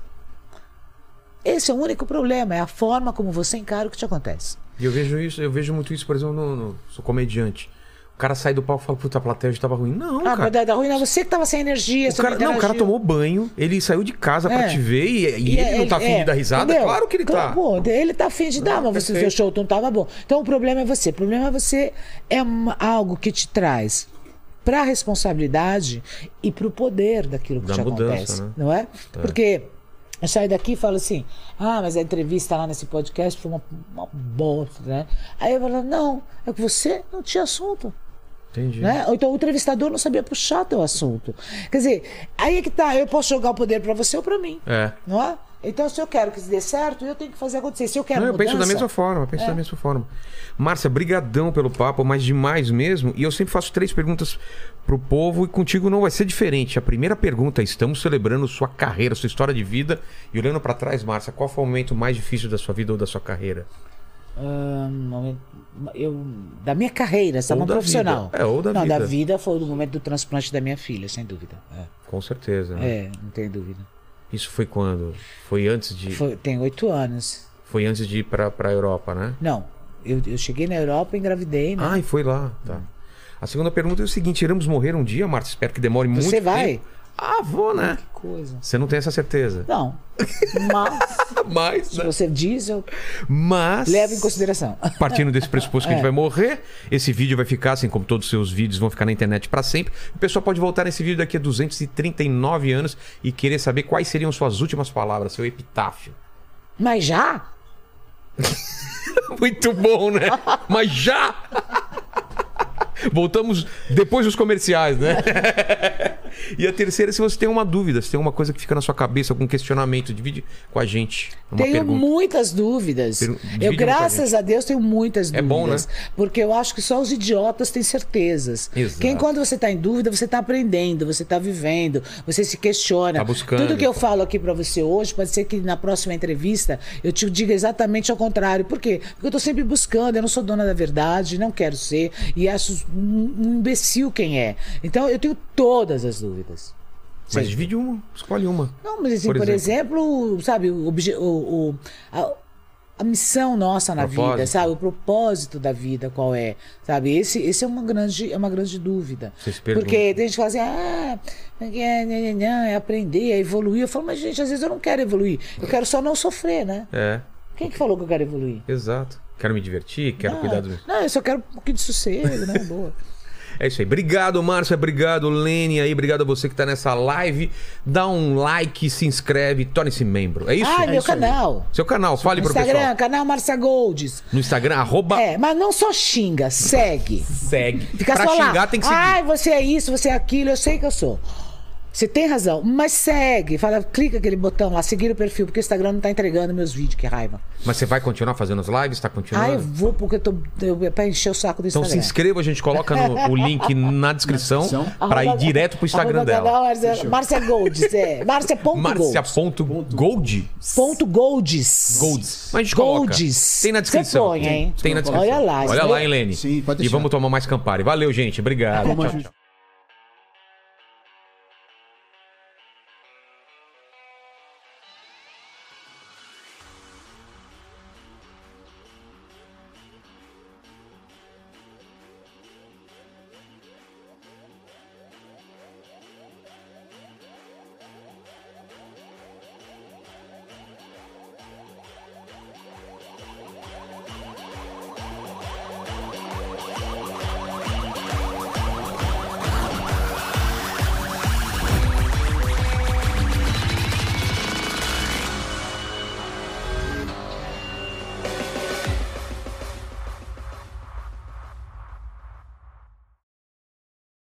Esse é o único problema, é a forma como você encara o que te acontece. E eu vejo isso, eu vejo muito isso, por exemplo, no, no- sou comediante. O cara sai do palco e fala, puta, a plateia hoje tava ruim. Não, Ah, cara. da, ruim, não, você que tava sem energia, O você cara, não, o cara tomou banho, ele saiu de casa pra É. te ver e, e E ele não tá afim é, de dar risada. entendeu? Claro que ele tá. Pô, ele tá afim de dar, Não, mas você, perfeito. seu show não tava bom. Então o problema é você. O problema é você é algo que te traz pra responsabilidade e pro poder daquilo que Da te mudança, acontece. né? Não é? Porque eu saio daqui e falo assim: ah, mas a entrevista lá nesse podcast foi uma, uma bosta, né? Aí eu falo: não, é que você não tinha assunto. Entendi. Né? Ou então o entrevistador não sabia puxar teu assunto. Quer dizer, aí é que tá, eu posso jogar o poder pra você ou pra mim. É. Não é? Então, se eu quero que isso dê certo, eu tenho que fazer acontecer. Se eu quero Não, eu mudança, penso da mesma forma, eu penso É. da mesma forma. Márcia, brigadão pelo papo, mas demais mesmo. E eu sempre faço três perguntas pro povo e contigo não vai ser diferente. A primeira pergunta, é, estamos celebrando sua carreira, sua história de vida. E olhando pra trás, Márcia, qual foi o momento mais difícil da sua vida ou da sua carreira? Eu, da minha carreira, Ou da profissional. vida. É, ou da não, vida. da vida foi o momento do transplante da minha filha, sem dúvida. É, Com certeza. né? É, não tem dúvida. Isso foi quando? Foi antes de, foi... Foi, tem oito anos. antes de ir pra, pra Europa, né? Não, eu, eu cheguei na Europa, engravidei, né? Ah, e foi lá. Tá. A segunda pergunta é o seguinte: iremos morrer um dia, Márcia? Espero que demore muito Você vai? tempo. Ah, vou, né? Que coisa. Você não tem essa certeza. Não. Mas, Mas, se né? você diz, eu Mas. levo em consideração. Partindo desse pressuposto que a gente É. vai morrer, esse vídeo vai ficar, assim como todos os seus vídeos, vão ficar na internet pra sempre. O pessoal pode voltar nesse vídeo daqui a 239 anos e querer saber quais seriam suas últimas palavras, seu epitáfio. Mas já? Muito bom, né? Mas já! Voltamos depois dos comerciais, né? E a terceira, se você tem uma dúvida, se tem uma coisa que fica na sua cabeça, algum questionamento, divide com a gente. Tenho pergunta. muitas dúvidas. Per- Eu, com a graças a Deus, tenho muitas É dúvidas. bom, né? Porque eu acho que só os idiotas têm certezas. Exato. Quem, quando você está em dúvida, você está aprendendo, você está vivendo, você se questiona. Tá buscando, Tudo que eu falo aqui para você hoje, pode ser que na próxima entrevista eu te diga exatamente ao contrário. Por quê? Porque eu estou sempre buscando, eu não sou dona da verdade, não quero ser, e acho um imbecil quem é. Então eu tenho todas as dúvidas. Mas Sim. divide uma, escolhe uma. Não, mas assim, Por por, exemplo, sabe, o, o- o- a, a missão nossa na Propósito. vida, sabe? O propósito da vida, qual é? Sabe? Esse, esse é uma grande, é uma grande dúvida. Você se pergunta. Porque tem gente que fala assim, ah, é, é, é aprender, é evoluir. Eu falo, mas gente, às vezes eu não quero evoluir. Eu quero só não sofrer, né? É, Quem que falou que eu quero evoluir? exato. Quero me divertir, quero não, cuidar do. Não, eu só quero um pouquinho de sossego, né? Boa. É isso aí. Obrigado, Márcia. Obrigado, Lene aí. Obrigado a você que tá nessa live. Dá um like, se inscreve, torne-se membro. É isso? Ah, É meu isso aí. canal. Seu canal, fale No pro Instagram, pessoal. canal Marcia Goldes. No Instagram, arroba É, mas não só xinga, segue. segue. Fica pra só xingar lá. tem que seguir. Ai, você é isso, você é aquilo, eu sei que eu sou. Você tem razão, mas segue. Fala, clica aquele botão lá, seguir o perfil, porque o Instagram não tá entregando meus vídeos, que raiva. Mas você vai continuar fazendo as lives? Tá continuando? Ah, eu vou porque eu tô. Eu, é pra encher o saco do Então Instagram. se inscreva, a gente coloca no- o link na descrição, descrição. pra ir direto pro Instagram dela. canal Márcia, Márcia Goldes, é. Márcia.goldes. Márcia.gold? Ponto Goldes. Golds. Mas a gente coloca. Goldes. Tem na descrição. Você põe, hein? Tem na descrição. Olha lá. Olha lá, aí- hein, Lene? Sim, pode E deixar. vamos tomar mais Campari. Valeu, gente. Obrigado. Tchau, tchau.